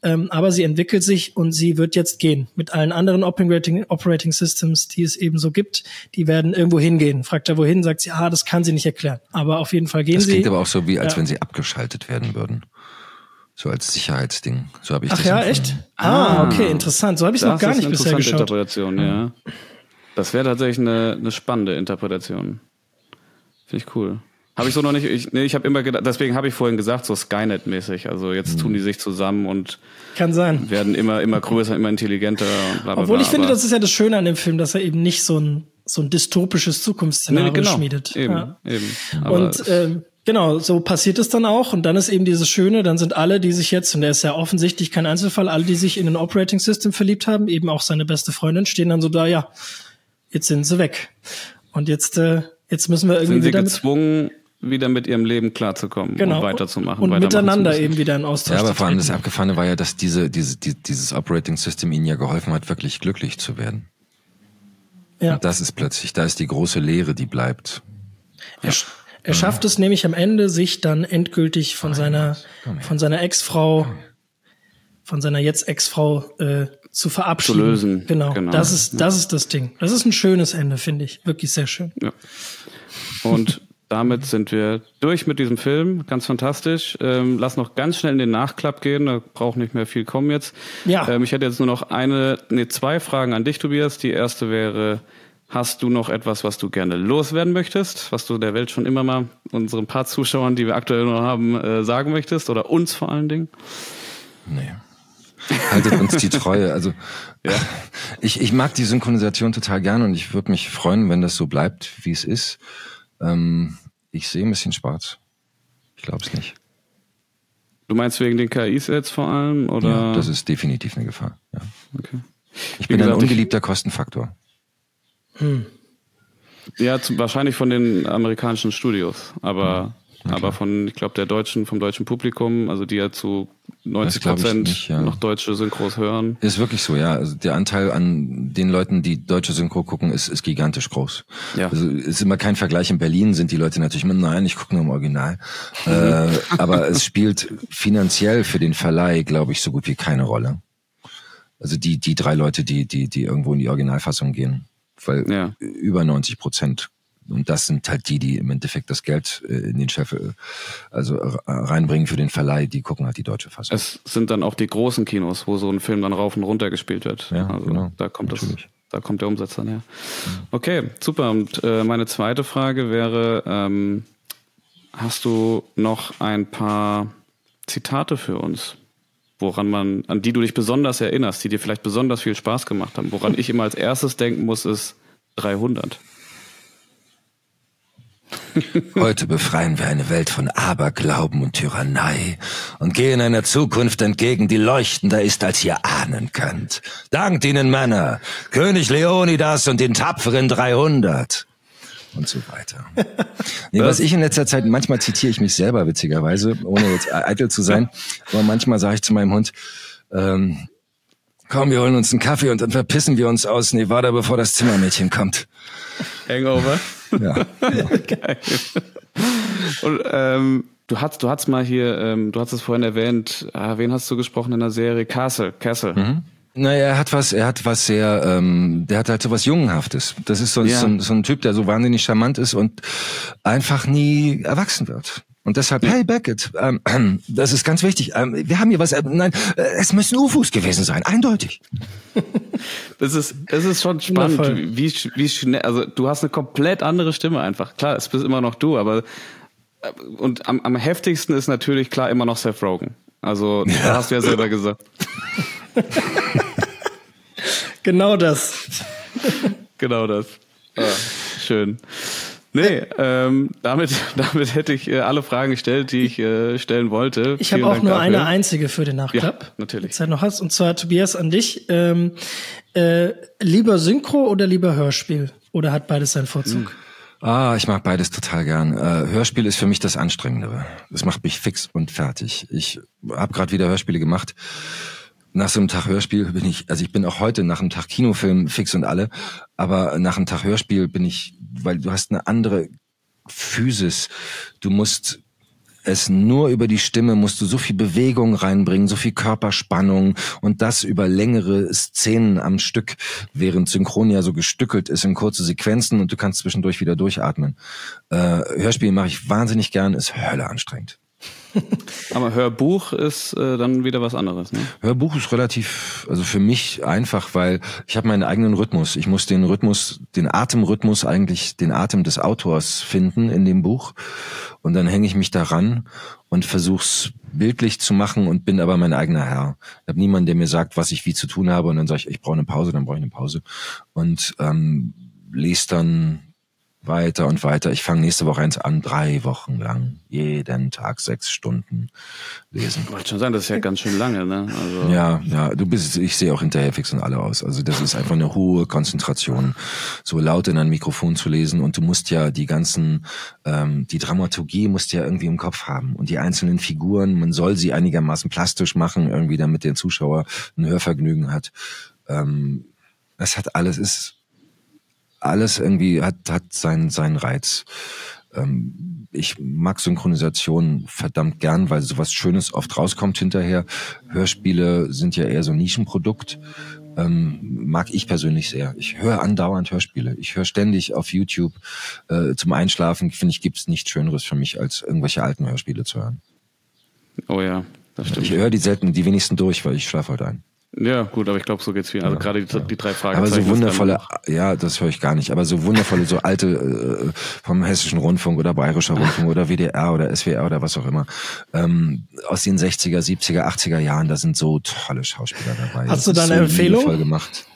Ähm, aber sie entwickelt sich und sie wird jetzt gehen. Mit allen anderen Operating, Operating Systems, die es eben so gibt, die werden irgendwo hingehen. Fragt er wohin, sagt sie, ah, das kann sie nicht erklären. Aber auf jeden Fall gehen das sie. Das klingt aber auch so, wie als ja. wenn sie abgeschaltet werden würden. So als Sicherheitsding. So habe ich Ach das ja, empfunden. echt? Ah, okay, interessant. So habe ich es noch gar nicht bisher geschaut. Interpretation, ja. Das wäre tatsächlich eine, eine spannende Interpretation. Finde ich cool. Habe ich so noch nicht. Ich, nee, ich habe immer gedacht, deswegen habe ich vorhin gesagt, so Skynet-mäßig. Also jetzt tun die sich zusammen und Kann sein. werden immer, immer größer, immer intelligenter. Und bla, bla, Obwohl bla, ich finde, aber- das ist ja das Schöne an dem Film, dass er eben nicht so ein, so ein dystopisches Zukunftsszenario nee, genau, schmiedet. Eben, Ja. eben. Aber Und ähm, genau, so passiert es dann auch. Und dann ist eben dieses Schöne, dann sind alle, die sich jetzt, und der ist ja offensichtlich kein Einzelfall, alle, die sich in ein Operating System verliebt haben, eben auch seine beste Freundin, stehen dann so da, ja, jetzt sind sie weg. Und jetzt, äh, jetzt müssen wir irgendwie sind sie wieder mit, gezwungen, wieder mit ihrem Leben klarzukommen genau, und weiterzumachen. und miteinander eben wieder in Austausch Ja, aber vor allem das. Abgefahrene war ja, dass diese, diese, die, dieses Operating System ihnen ja geholfen hat, wirklich glücklich zu werden. Ja. Und das ist plötzlich, da ist die große Leere, die bleibt. Er, sch- er schafft es nämlich am Ende, sich dann endgültig von seiner, von seiner Ex-Frau, von seiner jetzt Ex-Frau äh, zu verabschieden. Zu lösen, Genau. genau. Das ist, das ist das Ding. Das ist ein schönes Ende, finde ich. Wirklich sehr schön. Ja. Und [LAUGHS] damit sind wir durch mit diesem Film. Ganz fantastisch. Ähm, lass noch ganz schnell in den Nachklapp gehen. Da braucht nicht mehr viel kommen jetzt. Ja. Ähm, ich hätte jetzt nur noch eine, nee, zwei Fragen an dich, Tobias. Die erste wäre, hast du noch etwas, was du gerne loswerden möchtest? Was du der Welt schon immer mal unseren paar Zuschauern, die wir aktuell noch haben, äh, sagen möchtest? Oder uns vor allen Dingen? Nee. Haltet uns die Treue. Also [LAUGHS] Ja. ich, ich mag die Synchronisation total gern und ich würde mich freuen, wenn das so bleibt, wie es ist. Ähm, ich sehe ein bisschen schwarz. Ich glaube es nicht. Du meinst wegen den KIs jetzt vor allem? Oder? Ja, das ist definitiv eine Gefahr. Ja. okay. Ich Wie bin ein gesagt, ich- ungeliebter Kostenfaktor. Ja, zu, wahrscheinlich von den amerikanischen Studios, aber aber von, ich glaube, der deutschen, vom deutschen Publikum, also die ja zu 90 glaub ich Prozent nicht, ja. noch deutsche Synchros hören. Ist wirklich so, ja. Also der Anteil an den Leuten, die deutsche Synchro gucken, ist, ist gigantisch groß. Ja. Also ist immer kein Vergleich. In Berlin sind die Leute natürlich immer, nein, ich gucke nur im Original. [LAUGHS] äh, aber es spielt finanziell für den Verleih, glaube ich, so gut wie keine Rolle. Also die, die drei Leute, die, die, die irgendwo in die Originalfassung gehen. Weil Ja. über 90 Prozent. Und das sind halt die, die im Endeffekt das Geld äh, in den Chef, äh, also äh, reinbringen für den Verleih, die gucken halt die deutsche Fassung. Es sind dann auch die großen Kinos, wo so ein Film dann rauf und runter gespielt wird. Ja, also genau. da kommt das, Natürlich. da kommt der Umsatz dann her. Okay, super. Und äh, meine zweite Frage wäre: ähm, Hast du noch ein paar Zitate für uns? Woran man, an die du dich besonders erinnerst, die dir vielleicht besonders viel Spaß gemacht haben. Woran ich immer als erstes denken muss, ist 300. [LAUGHS] Heute befreien wir eine Welt von Aberglauben und Tyrannei und gehen einer Zukunft entgegen, die leuchtender ist, als ihr ahnen könnt. Dankt ihnen, Männer, König Leonidas und den tapferen 300. Und so weiter. Nee, was ich in letzter Zeit, manchmal zitiere ich mich selber witzigerweise, ohne jetzt eitel zu sein, [LAUGHS] aber manchmal sage ich zu meinem Hund, ähm, komm, wir holen uns einen Kaffee und dann verpissen wir uns aus Nevada, bevor das Zimmermädchen kommt. Hangover. Ja. [LAUGHS] Geil. Und ähm, du hast, du hast mal hier, ähm, du hast es vorhin erwähnt, ah, wen hast du gesprochen in der Serie? Castle, Castle. Naja, er hat was, er hat was sehr, ähm, der hat halt so was Jungenhaftes. Das ist so, Ja. so, ein, so ein Typ, der so wahnsinnig charmant ist und einfach nie erwachsen wird. Und deshalb, hey Beckett, ähm, [CLEARS THROAT] das ist ganz wichtig. Ähm, wir haben hier was, äh, nein, äh, es müssen UFOs gewesen sein, eindeutig. [LAUGHS] Es ist, es ist schon spannend, Wundervoll. wie, wie schnell, also du hast eine komplett andere Stimme einfach. Klar, es bist immer noch du, aber äh, und am, am heftigsten ist natürlich klar immer noch Seth Rogen. Also, [LAUGHS] da hast du ja selber gesagt. Genau das. [LAUGHS] Genau das. Ah, schön. Nee, ähm, damit, [LAUGHS] damit hätte ich äh, alle Fragen gestellt, die ich äh, stellen wollte. Ich habe auch Dank nur dafür. eine einzige für den Nachklapp. Ja, natürlich. Wenn du Zeit noch hast. Und zwar Tobias an dich. Ähm, äh, lieber Synchro oder lieber Hörspiel? Oder hat beides seinen Vorzug? Ah, ich mag beides total gern. Äh, Hörspiel ist für mich das Anstrengendere. Das macht mich fix und fertig. Ich habe gerade wieder Hörspiele gemacht. Nach so einem Tag Hörspiel bin ich, also ich bin auch heute nach einem Tag Kinofilm fix und alle, aber nach einem Tag Hörspiel bin ich, weil du hast eine andere Physis. Du musst es nur über die Stimme musst du so viel Bewegung reinbringen, so viel Körperspannung und das über längere Szenen am Stück, während Synchron ja so gestückelt ist in kurze Sequenzen und du kannst zwischendurch wieder durchatmen. Äh, Hörspiel mache ich wahnsinnig gern, ist Hölle anstrengend. [LAUGHS] Aber Hörbuch ist äh, dann wieder was anderes. Ne? Hörbuch ist relativ, also für mich einfach, weil ich habe meinen eigenen Rhythmus. Ich muss den Rhythmus, den Atemrhythmus eigentlich, den Atem des Autors finden in dem Buch. Und dann hänge ich mich daran und versuch's bildlich zu machen und bin aber mein eigener Herr. Ich habe niemanden, der mir sagt, was ich wie zu tun habe und dann sage ich, ich brauche eine Pause, dann brauche ich eine Pause. Und ähm, lese dann weiter und weiter. Ich fange nächste Woche eins an, drei Wochen lang, jeden Tag sechs Stunden lesen. Wollte schon sagen, das ist ja ganz schön lange, ne? Also ja, ja, du bist, ich sehe auch hinterher fix und alle aus. Also das ist einfach eine hohe Konzentration, so laut in ein Mikrofon zu lesen und du musst ja die ganzen, ähm, die Dramaturgie musst du ja irgendwie im Kopf haben und die einzelnen Figuren, man soll sie einigermaßen plastisch machen, irgendwie, damit der Zuschauer ein Hörvergnügen hat. Ähm, das hat alles, ist alles irgendwie hat, hat seinen, seinen Reiz. Ähm, ich mag Synchronisation verdammt gern, weil sowas Schönes oft rauskommt hinterher. Hörspiele sind ja eher so ein Nischenprodukt. Ähm, mag ich persönlich sehr. Ich höre andauernd Hörspiele. Ich höre ständig auf YouTube äh, zum Einschlafen. Finde ich, gibt's nichts Schöneres für mich, als irgendwelche alten Hörspiele zu hören. Oh ja, das stimmt. Ich höre die selten, die wenigsten durch, weil ich schlafe heute ein. Ja, gut, aber ich glaube, so geht's viel. Also ja, gerade die, ja. die, drei Fragen. Aber so wundervolle, ja, das höre ich gar nicht, aber so wundervolle, so alte äh, vom Hessischen Rundfunk oder Bayerischer Rundfunk oder WDR oder SWR oder was auch immer, ähm, aus den 60er, 70er, 80er Jahren, da sind so tolle Schauspieler dabei. Hast das du da eine so Empfehlung? Voll gemacht.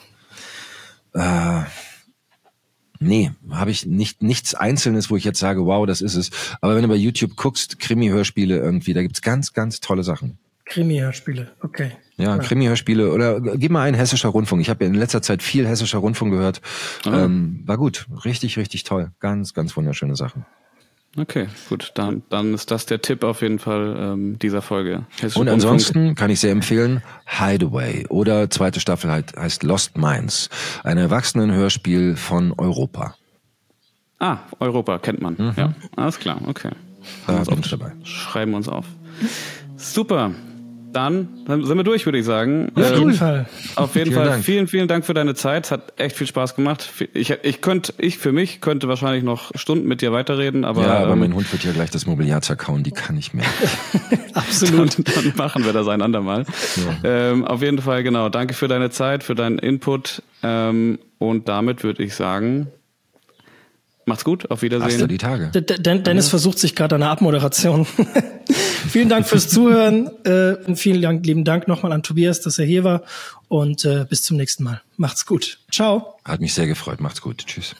Äh, Nee, habe ich nicht nichts Einzelnes, wo ich jetzt sage, wow, das ist es. Aber wenn du bei YouTube guckst, Krimi-Hörspiele irgendwie, da gibt's ganz, ganz tolle Sachen. Krimi-Hörspiele, okay. Ja, Krimi-Hörspiele oder gib mal ein hessischer Rundfunk. Ich habe ja in letzter Zeit viel hessischer Rundfunk gehört. Mhm. Ähm, war gut, richtig, richtig toll. Ganz, ganz wunderschöne Sachen. Okay, gut, dann, dann ist das der Tipp auf jeden Fall ähm, dieser Folge. Hessischer Und ansonsten Rundfunk. kann ich sehr empfehlen Hideaway oder zweite Staffel halt, heißt Lost Minds, ein Erwachsenenhörspiel von Europa. Ah, Europa kennt man. Mhm. Ja, alles klar, okay. Da bin ich dabei. Schreiben wir uns auf. Super dann, sind wir durch, würde ich sagen. Auf jeden ähm, Fall. Auf jeden vielen Fall. Dank. Vielen, vielen Dank für deine Zeit. Es hat echt viel Spaß gemacht. Ich, ich könnte, ich für mich könnte wahrscheinlich noch Stunden mit dir weiterreden, aber. Ja, aber ähm, mein Hund wird ja gleich das Mobiliar zerkauen, die kann ich mehr. [LAUGHS] Absolut. Dann, [LAUGHS] dann, machen wir das ein andermal. Ja. Ähm, auf jeden Fall, genau. Danke für deine Zeit, für deinen Input. Ähm, und damit würde ich sagen, Macht's gut, auf Wiedersehen. Hasta die Tage. Dennis versucht sich gerade an der Abmoderation. [LAUGHS] vielen Dank fürs Zuhören. Äh, vielen Dank, lieben Dank nochmal an Tobias, dass er hier war. Und äh, bis zum nächsten Mal. Macht's gut. Ciao. Hat mich sehr gefreut. Macht's gut. Tschüss.